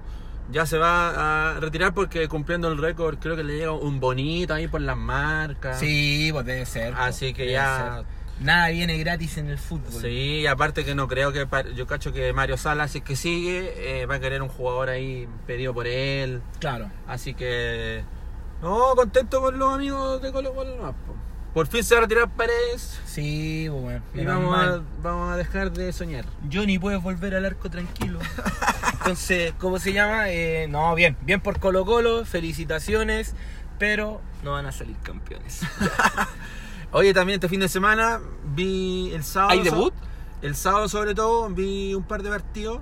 ya se va a retirar porque cumpliendo el récord, creo que le llega un bonito ahí por las marcas. Sí, pues debe ser. pues, Así que ya. ser. Nada viene gratis en el fútbol. Sí, aparte que no creo que. Yo cacho que Mario Salas, si es que sigue, eh, va a querer un jugador ahí pedido por él. Claro. Así que. No, contento por los amigos de Colo Colo. po. Por fin se va a retirar Paredes. Sí, bueno. Y a, vamos a dejar de soñar. Johnny puedes volver al arco tranquilo. Entonces, ¿cómo se llama? Eh, no, bien, bien por Colo Colo, felicitaciones, pero no van a salir campeones. [LAUGHS] Oye, también este fin de semana vi el sábado. ¿Hay debut? El sábado, sobre todo, vi un par de partidos.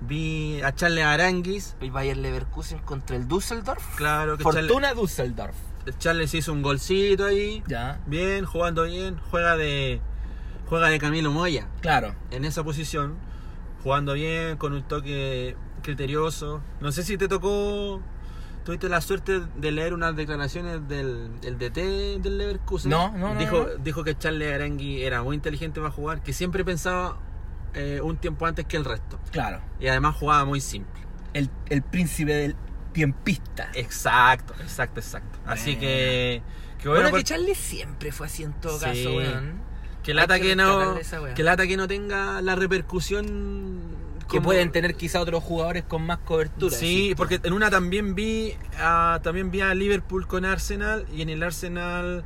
Vi a Charles Aranguis. El Bayern Leverkusen contra el Düsseldorf. Claro que Charles, Fortuna Düsseldorf. Charles hizo un golcito ahí. Ya, Bien, jugando bien. Juega de. Juega de Camilo Moya. claro. en esa posición, jugando bien, con un toque criterioso. No sé si te tocó, tuviste la suerte de leer unas declaraciones del, del DT del Leverkusen. No, no, no, Dijo, no. dijo que Charles Arangui era muy inteligente para jugar, que siempre pensaba eh, un tiempo antes que el resto. Claro. Y además jugaba muy simple. El, el príncipe del tiempista. Exacto, exacto, exacto. Así Bueno. que... que Bueno, bueno, que Charlie siempre fue así en todo Sí. caso, weón. que lata que no que lata que no tenga la repercusión Que pueden tener quizá otros jugadores con más cobertura. Sí, porque en una también vi a, también vi a Liverpool con Arsenal y en el Arsenal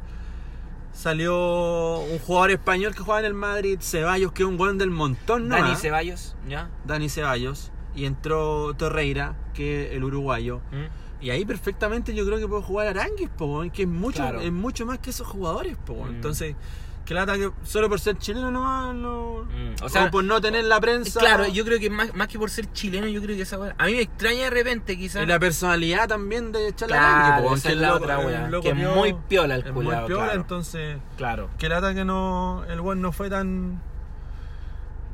salió un jugador español que juega en el Madrid, Ceballos, que es un buen del montón, ¿no? Dani. Ceballos, ¿ya? Dani Ceballos y entró Torreira, que es el uruguayo. ¿Mm? Y ahí perfectamente yo creo que puede jugar Aranguis, po, que es mucho, Claro. es mucho más que esos jugadores, po. Mm. Entonces, que lata que solo por ser chileno nomás, no, Mm, o o, sea, por no tener la prensa. Claro, yo creo que más, más que por ser chileno, yo creo que esa weá. A mí me extraña de repente, quizás. Y la personalidad también de Charles Claro, Arangui, que es la loco- otra weá, que es muy piola el es muy piola, claro. entonces Claro. que lata que no el buen no fue tan no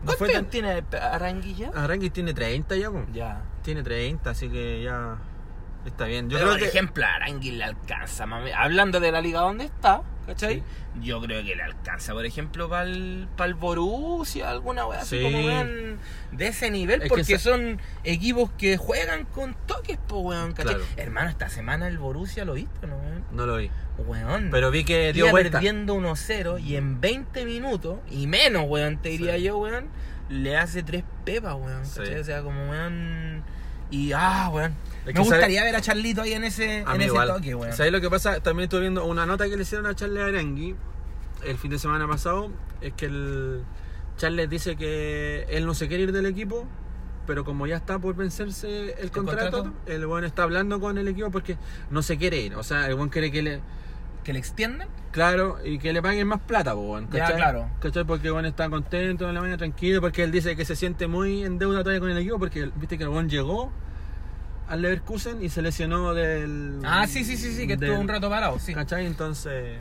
¿Cuántos fue tan tiene Aranguilla? Arangui tiene 30 ya, po. Ya. tiene 30, así que ya está bien. Yo Pero, creo por que ejemplo, Arangui le alcanza, mami. Hablando de la liga donde está, ¿cachai? Yo creo que le alcanza, por ejemplo, para el, Borussia, alguna weá así Sí. como weón de ese nivel, Es porque esa- son equipos que juegan con toques, po weón, ¿cachai? Claro. Hermano, esta semana el Borussia lo viste, ¿no, weón? no lo vi, Weón. pero vi que dio vuelta. perdiendo 1-0 y en 20 minutos, y menos, weón, te diría Sí. yo, weón, le hace tres pepas, weón. ¿cachai? O sea, como, weón. Y, ah, weón. Es Me gustaría ver a Charlito ahí en ese, en ese toque, weón. ¿Sabes lo que pasa? También estuve viendo una nota que le hicieron a Charles Arangui el fin de semana pasado. Es que el Charles dice que él no se quiere ir del equipo, pero como ya está por vencerse el, contrato, contrato? el buen está hablando con el equipo porque no se quiere ir. O sea, el buen quiere que le. ¿Que le extiendan? Claro, y que le paguen más plata, po, weón, Ya, ¿cachai? claro. ¿Cachai? Porque bueno está contento en la mañana, tranquilo, porque él dice que se siente muy en deuda todavía con el equipo, porque viste que el buen llegó al Leverkusen y se lesionó del. Ah, sí, sí, sí, sí, que del- estuvo un rato parado, sí. ¿Cachai? Entonces.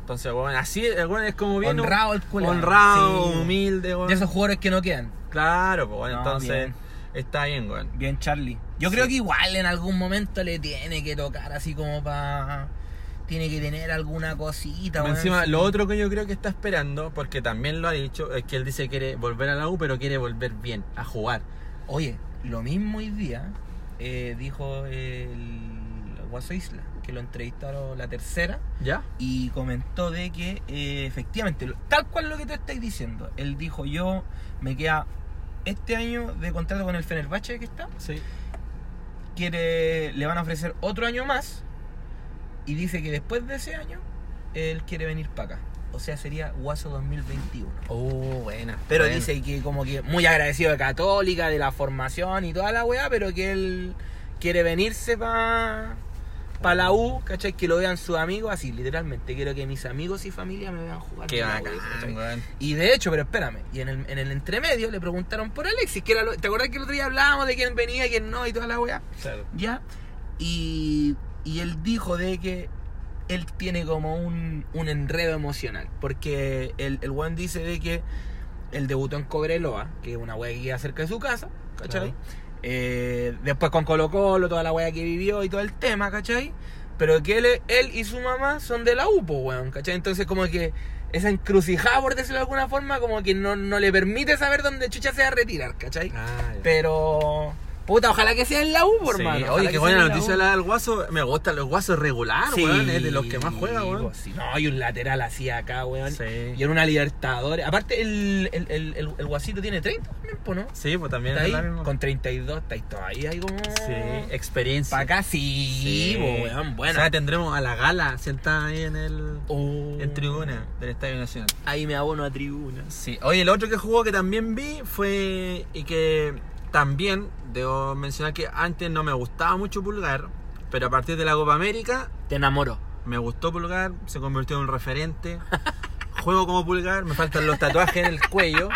Entonces, bueno, así, bueno es como bien. Honrado el culo. honrado, Sí. humilde, weón. De esos jugadores que no quedan. Claro, pues bueno, No, entonces. bien. Está bien, weón. Bien, Charlie. Yo Sí. creo que igual en algún momento le tiene que tocar así como para. Tiene que tener alguna cosita. Encima, sí. lo otro que yo creo que está esperando, porque también lo ha dicho, es que él dice que quiere volver a la U, pero quiere volver bien, a jugar. Oye, lo mismo hoy día eh, dijo el Guaso Isla, que lo entrevistaron la tercera ¿Ya? y comentó de que eh, efectivamente, tal cual lo que tú estás diciendo, él dijo yo me queda este año de contrato con el Fenerbahce que está, Sí. quiere, le van a ofrecer otro año más y dice que después de ese año él quiere venir para acá. O sea, sería Guaso 2021. Oh, buena. Pero buena. dice que como que muy agradecido de Católica, de la formación y toda la weá, pero que él quiere venirse para pa la U, ¿cachai? Que lo vean sus amigos, así literalmente. Quiero que mis amigos y familia me vean jugar. Qué U, bacán. Y de hecho, pero espérame, y en el, en el entremedio le preguntaron por Alexis, que era lo- ¿te acordás que el otro día hablábamos de quién venía, quién no y toda la weá? Claro. ¿Ya? Y, y él dijo de que él tiene como un, un enredo emocional. Porque el, el weón dice de que él debutó en Cobreloa, que es una wea que queda cerca de su casa, ¿cachai? Claro. Eh, después con Colo Colo, toda la wea que vivió y todo el tema, ¿cachai? Pero que él, él y su mamá son de la UPO, weón, ¿cachai? Entonces como que esa encrucijada, por decirlo de alguna forma, como que no, no le permite saber dónde chucha se va a retirar, ¿cachai? Ah. Pero... Puta, ojalá que sea en la U, por Sí, hermano. Oye, qué buena noticia la del Guaso. Me gusta los Guasos regular, Sí, weón. Es de los que más juega, weón. pues, sí. No, hay un lateral así acá, weón. Sí. Y en una Libertadores. Aparte, el, el, el, el, el Guasito tiene 30 también, ¿no? Sí, pues también Está es ahí, con 32, está ahí todavía ahí como... Sí, experiencia. Para acá sí, weón, O bueno. sea, tendremos a la gala sentada ahí en el Oh. en tribuna del Estadio Nacional. Ahí me abono a tribuna. Sí. Oye, el otro que jugó que también vi fue y que también debo mencionar que antes no me gustaba mucho Pulgar, pero a partir de la Copa América Te enamoró. me gustó Pulgar, se convirtió en un referente. Juego como Pulgar, me faltan los tatuajes en el cuello.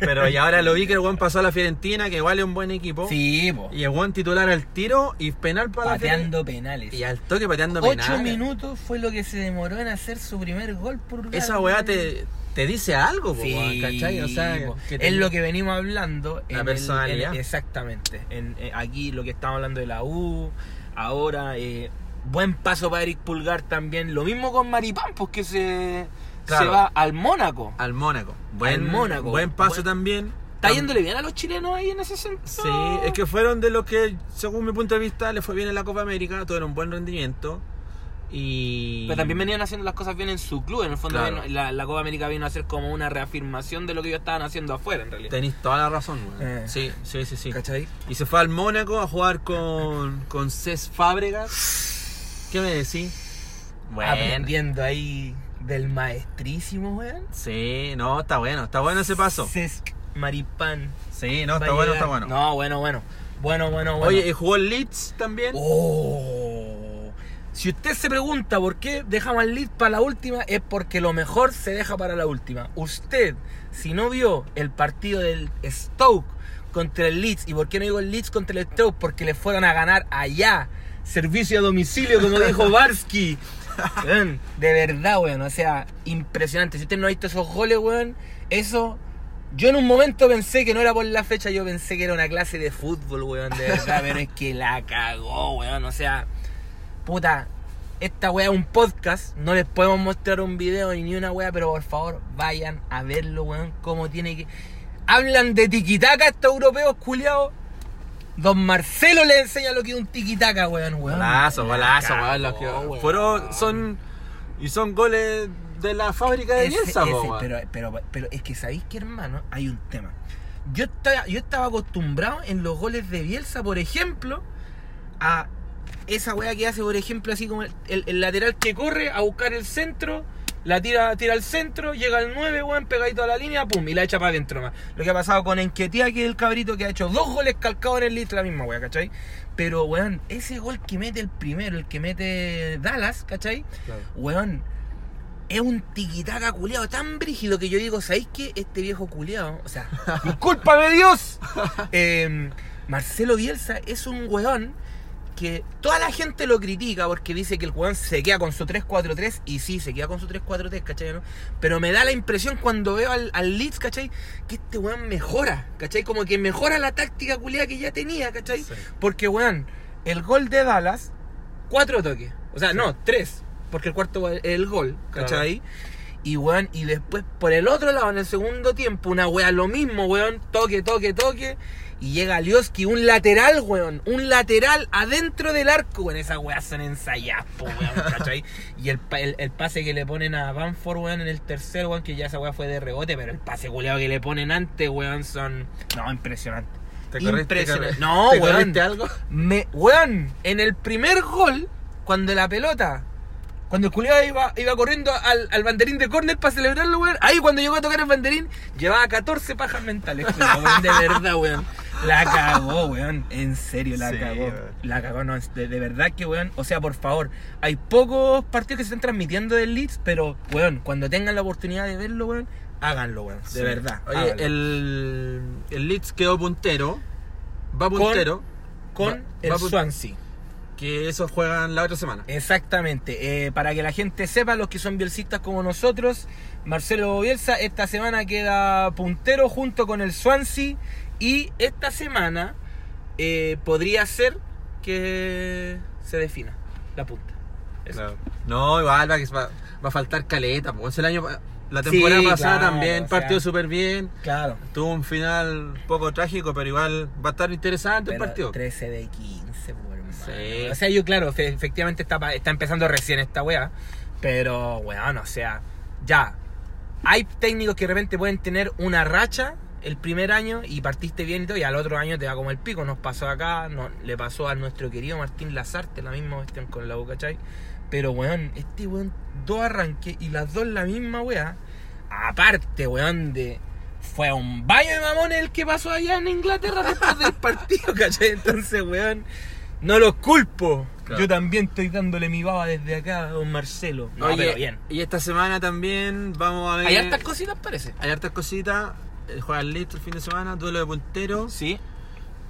Pero y ahora lo vi que el buen pasó a la Fiorentina, que igual es un buen equipo. Sí, po. Y el buen titular al tiro y penal para la. Pateando penales. Y al toque pateando 8 penales. minutos fue lo que se demoró en hacer su primer gol por. Esa weá te, te dice algo, Sí, ¿cachai? O sea, po. que te- es lo que venimos hablando. La personalidad. en- exactamente. En, eh, aquí lo que estamos hablando de la U. Ahora, eh, buen paso para Eric Pulgar también. Lo mismo con Maripán, pues que se, Claro. se va al Mónaco. Al Mónaco. Buen, Mónaco. Buen paso Buen- también. Está yéndole bien a los chilenos ahí en ese sentido. Sí, es que fueron de los que, según mi punto de vista, le fue bien en la Copa América, tuvieron un buen rendimiento. Y. Pero también venían haciendo las cosas bien en su club. En el fondo, Claro. vino- la, la Copa América vino a ser como una reafirmación de lo que ellos estaban haciendo afuera, en realidad. Tenéis toda la razón, weón. Eh. Sí, sí, sí, sí. ¿Cachai? Y se fue al Mónaco a jugar con, con Cés Fábregas. ¿Qué me decís? Bueno. Aprendiendo ahí del maestrísimo, weón. Sí, no, está bueno, está bueno ese paso. Cesc Maripán. Sí, no, está bueno, está bueno. No, bueno, bueno. Bueno, bueno, bueno. Oye, ¿y jugó el Leeds también? Oh. Si usted se pregunta por qué dejamos al lead para la última, es porque lo mejor se deja para la última. Usted, si no vio el partido del Stoke contra el Leeds, ¿y por qué no digo el Leeds contra el Stoke? Porque le fueron a ganar allá. Servicio a domicilio, como dijo [LAUGHS] Barsky. De verdad, weón. O sea, impresionante. Si usted no ha visto esos goles, weón, eso. Yo en un momento pensé que no era por la fecha, yo pensé que era una clase de fútbol, weón, de verdad, [LAUGHS] pero es que la cagó, weón. O sea, puta, esta weá es un podcast, no les podemos mostrar un video ni una weá, pero por favor vayan a verlo, weón, cómo tiene que... Hablan de tiquitaca estos europeos culiados. Don Marcelo les enseña lo que es un tiquitaca, weón, weón. Golazo, La golazo, weón. Los que weón. fueron, son, y son goles de la fábrica de Ese- Bielsa, pero, pero, pero es que sabéis que hermano, hay un tema. Yo estaba, yo estaba acostumbrado en los goles de Bielsa, por ejemplo, a esa weá que hace, por ejemplo, así como el, el- el lateral que corre a buscar el centro, la tira, tira al centro, llega al 9, weón, pegadito a la línea, pum, y la echa para adentro más. Lo que ha pasado con Enquetía, que es el cabrito que ha hecho dos goles calcados en el list, la misma weá, ¿cachai? Pero, weón, ese gol que mete el primero, el que mete Dallas, ¿cachai? Claro. Weón, es un tiquitaca culeado tan brígido que yo digo, ¿sabéis qué? Este viejo culeado, o sea, [LAUGHS] ¡discúlpame Dios! Eh, Marcelo Bielsa es un weón que toda la gente lo critica porque dice que el weón se queda con su 3-4-3 y sí, se queda con su 3-4-3, ¿cachai? no? Pero me da la impresión cuando veo al, al Leeds, ¿cachai? Que este weón mejora, ¿cachai? Como que mejora la táctica culiada que ya tenía, ¿cachai? Sí. Porque, weón, el gol de Dallas, cuatro toques. O sea, no, tres. Porque el cuarto es el gol, ¿cachai? Y weón, y después por el otro lado, en el segundo tiempo, una weá lo mismo, weón, toque, toque, toque. Y llega Lioski, un lateral, weón, un lateral adentro del arco, weón. Esas weas son ensayadas, po, weón, [LAUGHS] ¿cachai? Y el, el, el pase que le ponen a Banford, weón, en el tercer, weón, que ya esa wea fue de rebote, pero el pase culeado que le ponen antes, weón, son. No, impresionante. ¿Te corriste- Impresionante. te- No, te weón. algo? Me, weón, en el primer gol, cuando la pelota, cuando el culiado iba, iba corriendo al, al banderín de córner para celebrarlo, weón, ahí cuando llegó a tocar el banderín, llevaba 14 pajas mentales, weón, de verdad, weón. La cagó, weón, en serio, la Sí, cagó. weón. La cagó, no, de, de verdad que, weón, o sea, por favor, hay pocos partidos que se están transmitiendo del Leeds, pero, weón, cuando tengan la oportunidad de verlo, weón, háganlo, weón, de Sí. verdad. Oye, háganlo. el, el Leeds quedó puntero. Va puntero. Con va- el va Swansea. Que esos juegan la otra semana. Exactamente, eh, para que la gente sepa, los que son bielsistas como nosotros, Marcelo Bielsa esta semana queda puntero junto con el Swansea y esta semana eh, podría ser que se defina la punta. Eso. No, igual va, va, va a faltar caleta. Pues el año, la Sí, temporada pasada claro, también o sea. partió súper bien. Claro. Tuvo un final poco trágico, pero igual va a estar interesante el partido. 13 de 15, pues, hermano. Sí. O sea, yo, claro, fe- efectivamente está, está empezando recién esta weá. Pero, weón, o sea, ya. Hay técnicos que de repente pueden tener una racha el primer año y partiste bien y todo, y al otro año te va como el pico. Nos pasó acá, no, le pasó a nuestro querido Martín Lazarte, la misma cuestión con la boca, ¿cachai? Pero, weón, este weón, dos arranques y las dos la misma weá. Aparte, weón, de. Fue un baño de mamones el que pasó allá en Inglaterra después del partido, [LAUGHS] ¿cachai? Entonces, weón, no los culpo. Claro. Yo también estoy dándole mi baba desde acá a don Marcelo. No, Oye, pero bien. y esta semana también vamos a ver. Hay hartas cositas, parece. Hay hartas cositas. Eh, Juega el Leeds el fin de semana, duelo de punteros. Sí.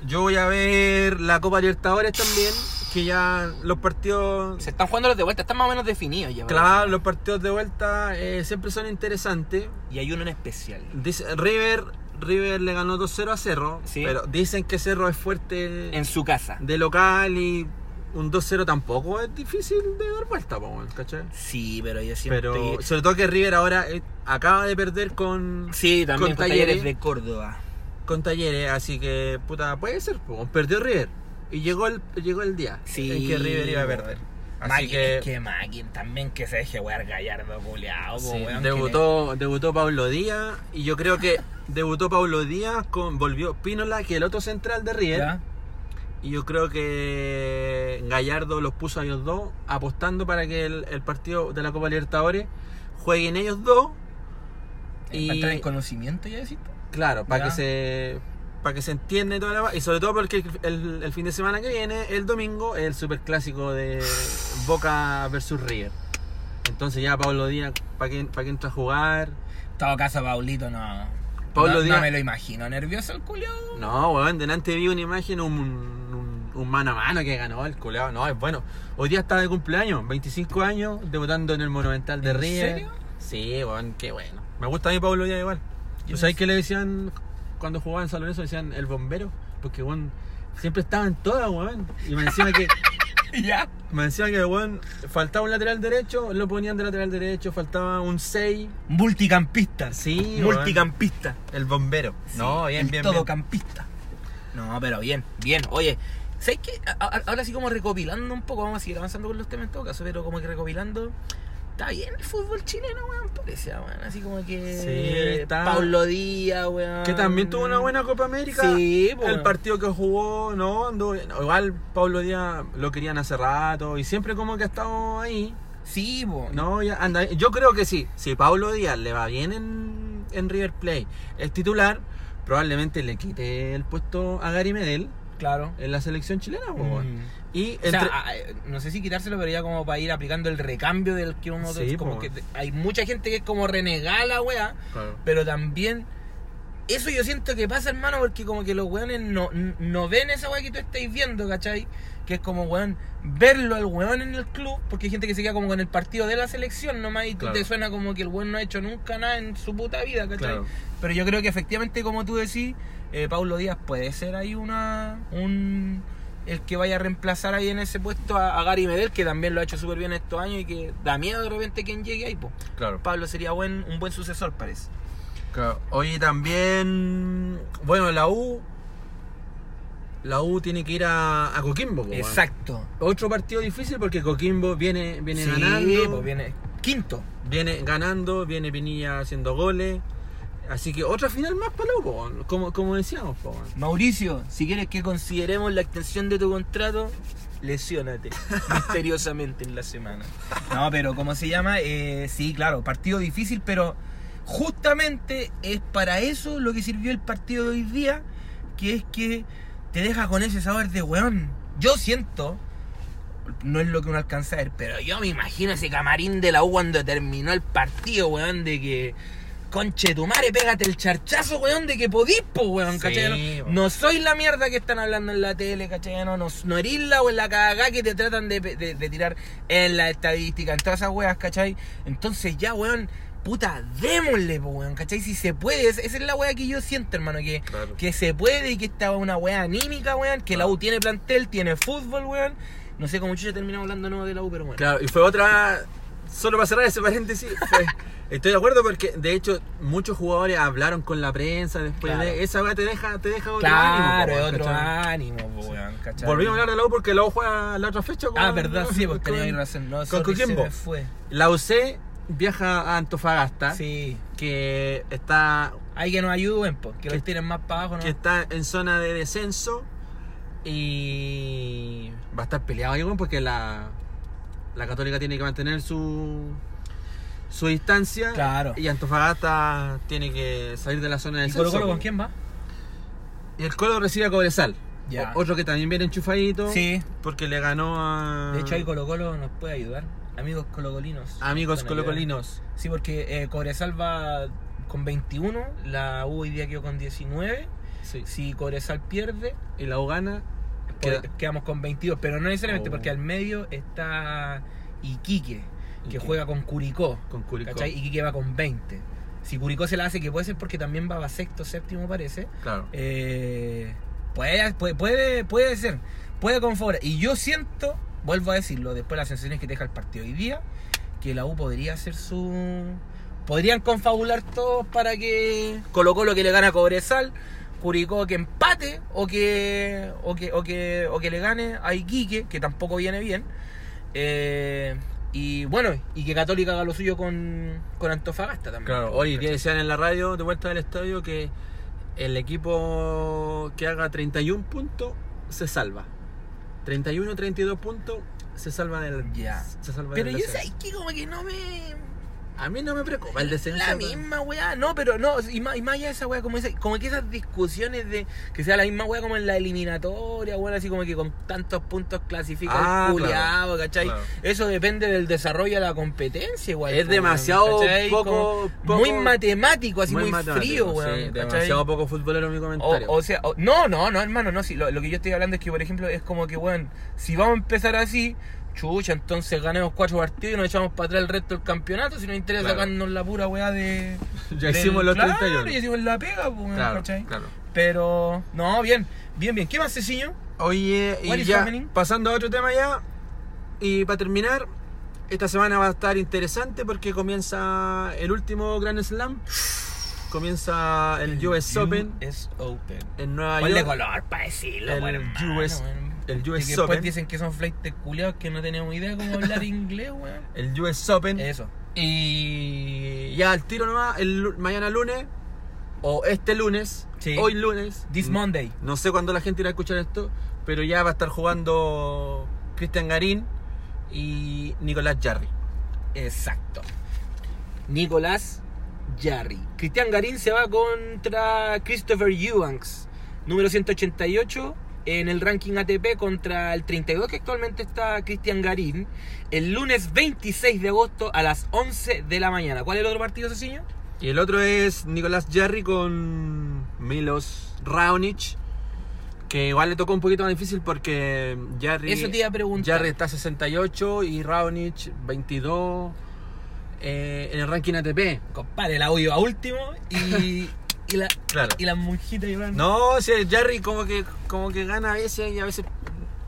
Yo voy a ver la Copa Libertadores también, que ya los partidos. Se están jugando los de vuelta, están más o menos definidos ya. Claro, los partidos de vuelta eh, siempre son interesantes. Y hay uno en especial. Dice, River, River le ganó 2-0 a Cerro, Sí. pero dicen que Cerro es fuerte En su casa. de local y un 2-0 tampoco es difícil de dar vuelta, ¿cachai? Sí, pero yo siempre. Pero sobre todo que River ahora eh, acaba de perder con, Sí, también con con talleres Talleres. de Córdoba. con Talleres, así que puta, puede ser, po, perdió River y llegó el, llegó el día Sí. en que River iba a perder. Así que, que también que se deje wear Gallardo, culeado, sí, weón, debutó, debutó Pablo Díaz y yo creo que debutó Pablo Díaz con volvió Pinola, que el otro central de River. ¿Ya? Y yo creo que Gallardo los puso a ellos dos, apostando para que el, el partido de la Copa Libertadores jueguen ellos dos. ¿Para entrar en conocimiento ya decís? claro, para Ya. que se para que se entienda y toda la y sobre todo porque el, el- el fin de semana que viene, el domingo, es el super clásico de Boca versus River. Entonces ya Pablo Díaz, ¿para qué, para qué entra a jugar? En todo caso, Paulito no. Pablo no, Díaz- no me lo imagino nervioso el culiao. No, weón, delante vi una imagen, un, un, mano a mano que ganó el culeado. No, es bueno. Hoy día está de cumpleaños, 25 años, debutando en el Monumental de ¿En River. serio? Sí, weón, qué bueno. Me gusta a mí Pablo Díaz igual. ¿Tú sabes qué le decían cuando jugaba en San Lorenzo? Decían el bombero. Porque, weón, siempre estaba en todas, weón. Y me decían que, [LAUGHS] ya. me decían que, weón, faltaba un lateral derecho, lo ponían de lateral derecho, faltaba un 6. Multicampista. Sí, weón. Multicampista. El bombero. no, bien, el bien, bien. Todocampista. No, pero bien, bien. Oye, ¿sabes qué? A- Ahora sí como recopilando un poco, vamos a seguir avanzando con los temas en todo caso, pero como que recopilando. Está bien el fútbol chileno, weón, parece, weón. Así como que. Sí, está- Pablo Díaz, weón. Que también tuvo una buena Copa América. Sí, po, El partido que jugó, no, anduvo. Igual Pablo Díaz lo querían hace rato y siempre como que ha estado ahí. Sí, po. No, ya anda. Yo creo que sí. Si Pablo Díaz le va bien en, en River Plate, es titular, probablemente le quite el puesto a Gary Medel Claro. en la selección chilena. weón. Mm. Y O sea, entre- a- a- no sé si quitárselo, pero ya como para ir aplicando el recambio del que uno... Sí, como que hay mucha gente que es como renegada la weá, Claro. pero también eso yo siento que pasa, hermano, porque como que los weones no, no ven esa weá que tú estáis viendo, ¿cachai? Que es como, weón, verlo al weón en el club, porque hay gente que se queda como con el partido de la selección nomás y tú Claro. te suena como que el weón no ha hecho nunca nada en su puta vida, ¿cachai? Claro. Pero yo creo que efectivamente, como tú decís, eh, Paulo Díaz puede ser ahí una un el que vaya a reemplazar ahí en ese puesto a, a Gary Medel, que también lo ha hecho súper bien estos años y que da miedo de repente quien llegue ahí, pues. Claro. Pablo sería buen, un buen sucesor, parece. Claro. Oye, también. Bueno, la U. La U tiene que ir a, a Coquimbo. po. Exacto. Otro partido difícil porque Coquimbo viene, viene Sí, ganando. viene quinto. Viene ganando, viene Pinilla haciendo goles. Así que otra final más para como, como decíamos. po. Mauricio, si quieres que consideremos la extensión de tu contrato, lesiónate [LAUGHS] misteriosamente en la semana. No, pero ¿cómo se llama? Eh, sí, claro, partido difícil, pero justamente es para eso lo que sirvió el partido de hoy día, que es que te deja con ese sabor de weón. Yo siento, no es lo que uno alcanza a ver, pero yo me imagino ese camarín de la U cuando terminó el partido, weón, de que... Conche tu madre, pégate el charchazo, weón, de que podís, po, weón, Sí, ¿cachai? No, no soy la mierda que están hablando en la tele, ¿cachai? No, no, no erís la o en la cagá que te tratan de, de- de tirar en la estadística, en todas esas weas, ¿cachai? Entonces ya, weón, puta, démosle, po, weón, ¿cachai? Si se puede, esa es la wea que yo siento, hermano, que, Claro. que se puede y que esta es una wea anímica, weón, que la U tiene plantel, tiene fútbol, weón. No sé cómo chucha terminamos hablando no de la U, pero bueno. Claro, y fue otra. Solo para cerrar ese paréntesis, fue- estoy de acuerdo porque de hecho muchos jugadores hablaron con la prensa después Claro. de esa weá te deja, te deja otro Claro, ánimo, es otro ánimo, weón. Volvimos a hablar de la U porque la U juega la otra fecha con, Ah, verdad, sí, [LAUGHS] con- tenías razón. No, con Coquimbo. La UC viaja a Antofagasta, Sí. que está Hay que nos ayuden, pues, que Que- los tiren más para abajo, ¿no? que está en zona de descenso y va a estar peleado ahí, weón, porque la, la Católica tiene que mantener su su distancia Claro. y Antofagasta tiene que salir de la zona de ¿Y. Colo Colo con quién va? Y el Colo recibe a Cobresal. Ya. O- Otro que también viene enchufadito. Sí. Porque le ganó a. De hecho, ahí Colo Colo nos puede ayudar. Amigos colocolinos. Amigos Nos pueden ayudar. colocolinos. Sí, porque eh, Cobresal va con 21, la U hoy día quedó con 19. Sí. Si Cobresal pierde, Y la U gana. Queda- Queda- quedamos con 22. Pero no necesariamente, Oh. porque al medio está Iquique, que Iquique. juega con Curicó. Con Curicó. ¿Cachai? Iquique va con 20. Si Curicó se la hace, que puede ser porque también va a sexto, séptimo, parece. Claro. Eh, puede, puede, puede, puede ser, puede con favor. Y yo siento, vuelvo a decirlo, después de las sensaciones que deja el partido hoy día, que la U podría hacer su. Podrían confabular todos para que Colo Colo que le gana a Cobresal, Curicó que empate o que, o que, o que, o que le gane a Iquique, que tampoco viene bien. Eh, y bueno, y que Católica haga lo suyo con, con Antofagasta también. Claro. Oye, que decían en la radio de vuelta del estadio que el equipo que haga 31 puntos se salva. 31 32 puntos se salva del. Ya. Se salva Pero del yo sé que como que no me. A mí no me preocupa el descenso. La misma weá, no, pero no, y más, y más allá de esa weá, como, esa- como que esas discusiones de que sea la misma weá como en la eliminatoria, weá, así como que con tantos puntos clasifica Ah, el claro, culiao, ¿cachai? claro. Eso depende del desarrollo de la competencia, igual. Es demasiado weón, poco- Muy matemático, así muy, frío, sí, weón. ¿cachai? demasiado poco futbolero mi comentario. o sea, o- no, no, no, hermano, no. Si lo, lo que yo estoy hablando es que, por ejemplo, es como que, weón, si vamos a empezar así, chucha, entonces ganemos cuatro partidos y nos echamos para atrás el resto del campeonato. Si nos interesa Claro. sacarnos la pura weá de. [LAUGHS] Ya del- hicimos los claro, 31. ya hicimos la pega, pues, claro, ¿cachai? claro. Pero, no, bien, bien, bien. ¿Qué más, Ceciño? Oye, What y ya happening? pasando a otro tema ya. Y para terminar, esta semana va a estar interesante porque comienza el último Grand Slam. Comienza el US Open Es Open. en Nueva Ponle York. color para decirlo, El US. El Y US que después Open. dicen que son flights culiados que no tenemos idea cómo [LAUGHS] hablar inglés, weón. El US Open. Eso. Y ya al tiro nomás, el, mañana lunes, o este lunes, Sí. hoy lunes. This n- Monday. No sé cuándo la gente irá a escuchar esto, pero ya va a estar jugando Cristian Garín y Nicolás Jarry. Exacto. Nicolás Jarry. Cristian Garín se va contra Christopher Eubanks, número 188 en el ranking ATP contra el 32 que actualmente está Cristian Garín, el lunes 26 de agosto a las 11 de la mañana. ¿Cuál es el otro partido, Ceciño? Y el otro es Nicolás Jarry con Milos Raonic. Que igual le tocó un poquito más difícil porque Jarry, Eso te iba a preguntar. Jarry está 68 y Raonic 22 eh, en el ranking ATP. Compadre, el audio a último y, [LAUGHS] y, la, Claro. y las monjitas llorando. No, o sea, Jarry como que, como que gana a veces y a veces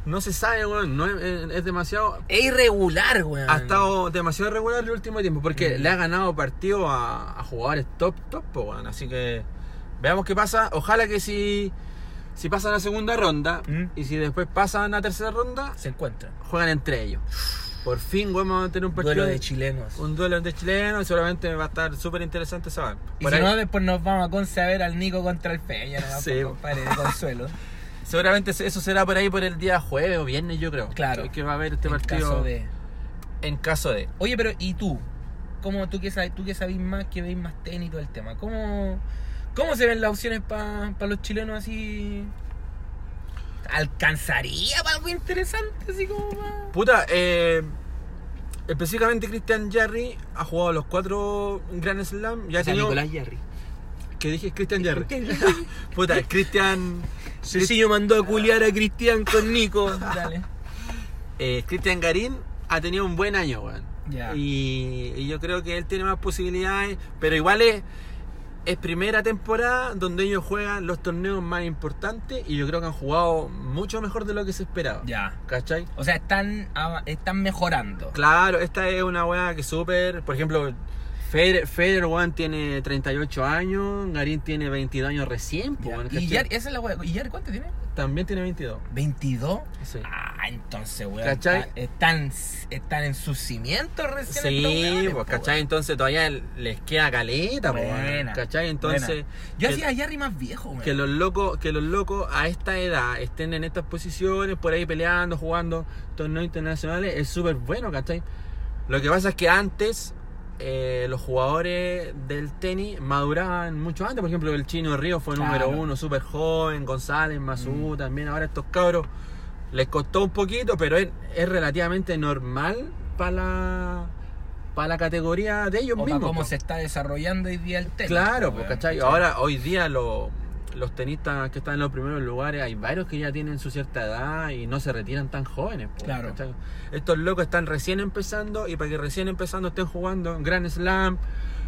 no se sabe, weón. No es, es demasiado. Es irregular, weón. Ha estado demasiado regular el último tiempo porque Mm. le ha ganado partido a, a jugadores top, top, weón. Así que veamos qué pasa. Ojalá que si, si pasan a segunda ronda Mm. y si después pasan a tercera ronda, Se encuentran. juegan entre ellos. Por fin, weón, vamos a tener un partido. Duelo de chilenos. un duelo de chilenos y seguramente va a estar súper interesante esa Y si ahí- no, después nos vamos a Conce a ver al Nico contra el Peña, nomás, Sí. compadre, de consuelo. [LAUGHS] Seguramente eso será por ahí por el día jueves o viernes, yo creo. Claro. Que, que va a haber este en partido caso de... en caso de. Oye, pero ¿y tú? ¿Cómo tú que sabes, tú que sabes más, que veis más tenis y todo el tema? ¿Cómo, cómo se ven las opciones para los chilenos así? ¿Alcanzaría para algo interesante así como Puta, eh, específicamente Christian Jarry ha jugado los cuatro Grand Slam. Ya ha O sea, tenido. Nicolás Jarry. Que dije Christian [LAUGHS] Jarry. Puta, Christian. Cecilio mandó a culiar a Cristian con Nico. [LAUGHS] Dale. eh, Christian Garín ha tenido un buen año, weón. Y, y yo creo que él tiene más posibilidades, pero igual es, es primera temporada donde ellos juegan los torneos más importantes y yo creo que han jugado mucho mejor de lo que se esperaba. Ya. ¿Cachai? O sea, están, están mejorando. Claro, esta es una weá que súper. Por ejemplo, Federer, weón, tiene 38 años, Garín tiene 22 años recién. Ya. ¿Y. Yar, esa es la. ¿Y Yar cuánto tiene? También tiene 22. ¿22? Sí. Ah, entonces, weón. ¿Cachai? está- Están, están en sus cimientos recién. Sí, pues, ¿cachai? Entonces todavía les queda caleta, weón, ¿cachai? Entonces, buena. Yo hacía a Yarry más viejo, weón. que los locos, que los locos a esta edad estén en estas posiciones, por ahí peleando, jugando torneos internacionales, es súper bueno, ¿cachai? Lo que pasa es que antes eh, los jugadores del tenis maduraban mucho antes, por ejemplo el chino Río fue Claro. número uno, súper joven, González, Mazú Mm. también, ahora estos cabros les costó un poquito, pero es, es relativamente normal para la, para la categoría de ellos O para mismos. cómo po. se está desarrollando hoy día el tenis. Claro, pues, ¿cachai? Ahora, hoy día, lo- los tenistas que están en los primeros lugares, hay varios que ya tienen su cierta edad y no se retiran tan jóvenes. pues, Claro. ¿cachai? Estos locos están recién empezando y para que recién empezando estén jugando Grand Slam,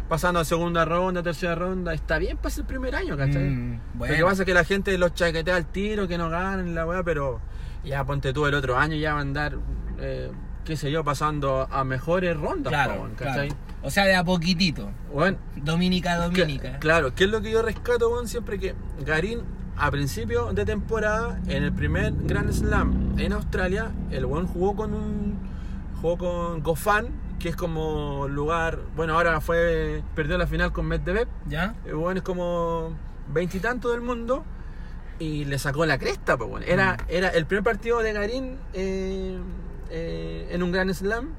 pasando a segunda ronda, tercera ronda, está bien para el primer año, ¿cachai? Mm, Lo que pasa es que la gente los chaquetea al tiro, que no ganan la weá, pero ya ponte tú el otro año, ya va a andar, eh, qué sé yo, pasando a mejores rondas, Claro, po, claro. O sea, de a poquitito. Bueno, Dominica, Dominica. Claro, ¿qué es lo que yo rescato, weón? Siempre que Garín, a principio de temporada, en el primer Grand Slam en Australia, el weón jugó con un. jugó con Gofan, que es como lugar. Bueno, ahora fue. perdió la final con Medvedev. ¿Ya? El weón es como veintitanto del mundo. Y le sacó la cresta, pues, weón. Era, Mm. era el primer partido de Garín eh, eh, en un Grand Slam.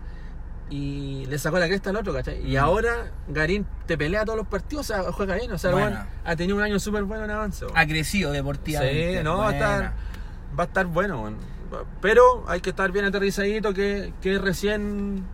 Y le sacó la cresta al otro, ¿cachai? Y Mm. ahora Garín te pelea todos los partidos, o sea, juega bien. O sea, ha tenido un año súper bueno en avance. Ha crecido deportivamente. Sí, no, va a estar, va a estar bueno. Pero hay que estar bien aterrizadito que, que recién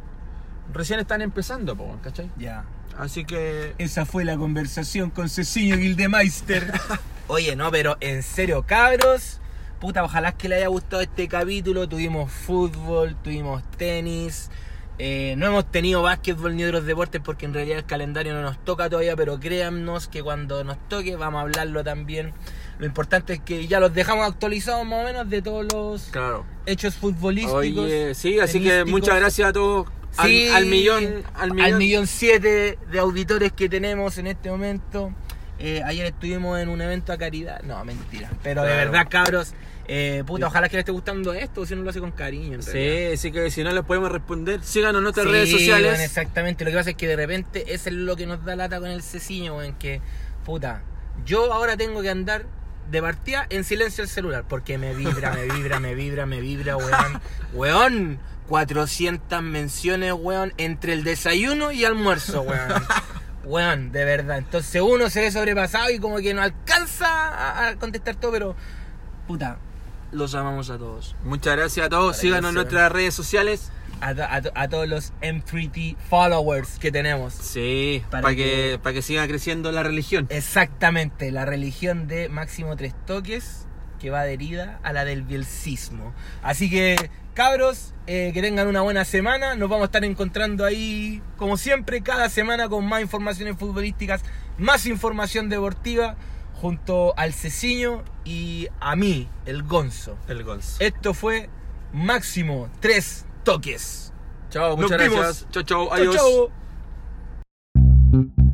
recién están empezando, po, ¿cachai? Ya. Así que Esa fue la conversación con Cecilio Gildemeister. [LAUGHS] Oye, no, pero en serio, cabros. Puta, ojalá que le haya gustado este capítulo. Tuvimos fútbol, tuvimos tenis. Eh, no hemos tenido básquetbol ni otros deportes porque en realidad el calendario no nos toca todavía, pero créannos que cuando nos toque vamos a hablarlo también. Lo importante es que ya los dejamos actualizados más o menos de todos los claro. hechos futbolísticos. Oye, sí, así que muchas gracias a todos. Al, Sí, al millón, al millón. millón siete de auditores que tenemos en este momento. Eh, ayer estuvimos en un evento a caridad. No, mentira. Pero de verdad, cabros, eh, puta, ojalá que les esté gustando esto, si no lo hace con cariño. En. Sí, así que si no les podemos responder, síganos en nuestras Sí, redes sociales. exactamente. Lo que pasa es que de repente eso es lo que nos da lata con el ceciño, en que, puta, yo ahora tengo que andar de partida en silencio el celular, porque me vibra, me vibra, me vibra, me vibra, weón. [LAUGHS] Weón, 400 menciones, weón, entre el desayuno y almuerzo, weón. [LAUGHS] Weón, de verdad. Entonces uno se ve sobrepasado y como que no alcanza a, a contestar todo, pero, puta, los amamos a todos. Muchas gracias a todos. Síganos en nuestras redes sociales. a, to- a to- a todos los M3T followers que tenemos. Sí, Para para, que- que, para que siga creciendo la religión. Exactamente, la religión de Máximo Tres Toques que va adherida a la del bielcismo. Así que, cabros, eh, que tengan una buena semana. Nos vamos a estar encontrando ahí, como siempre, cada semana con más informaciones futbolísticas, más información deportiva, junto al Ceciño y a mí, el Gonzo. El Gols. Esto fue Máximo Tres Toques. Chao, Nos muchas vimos. gracias. Chao, chao, adiós. chau. Thank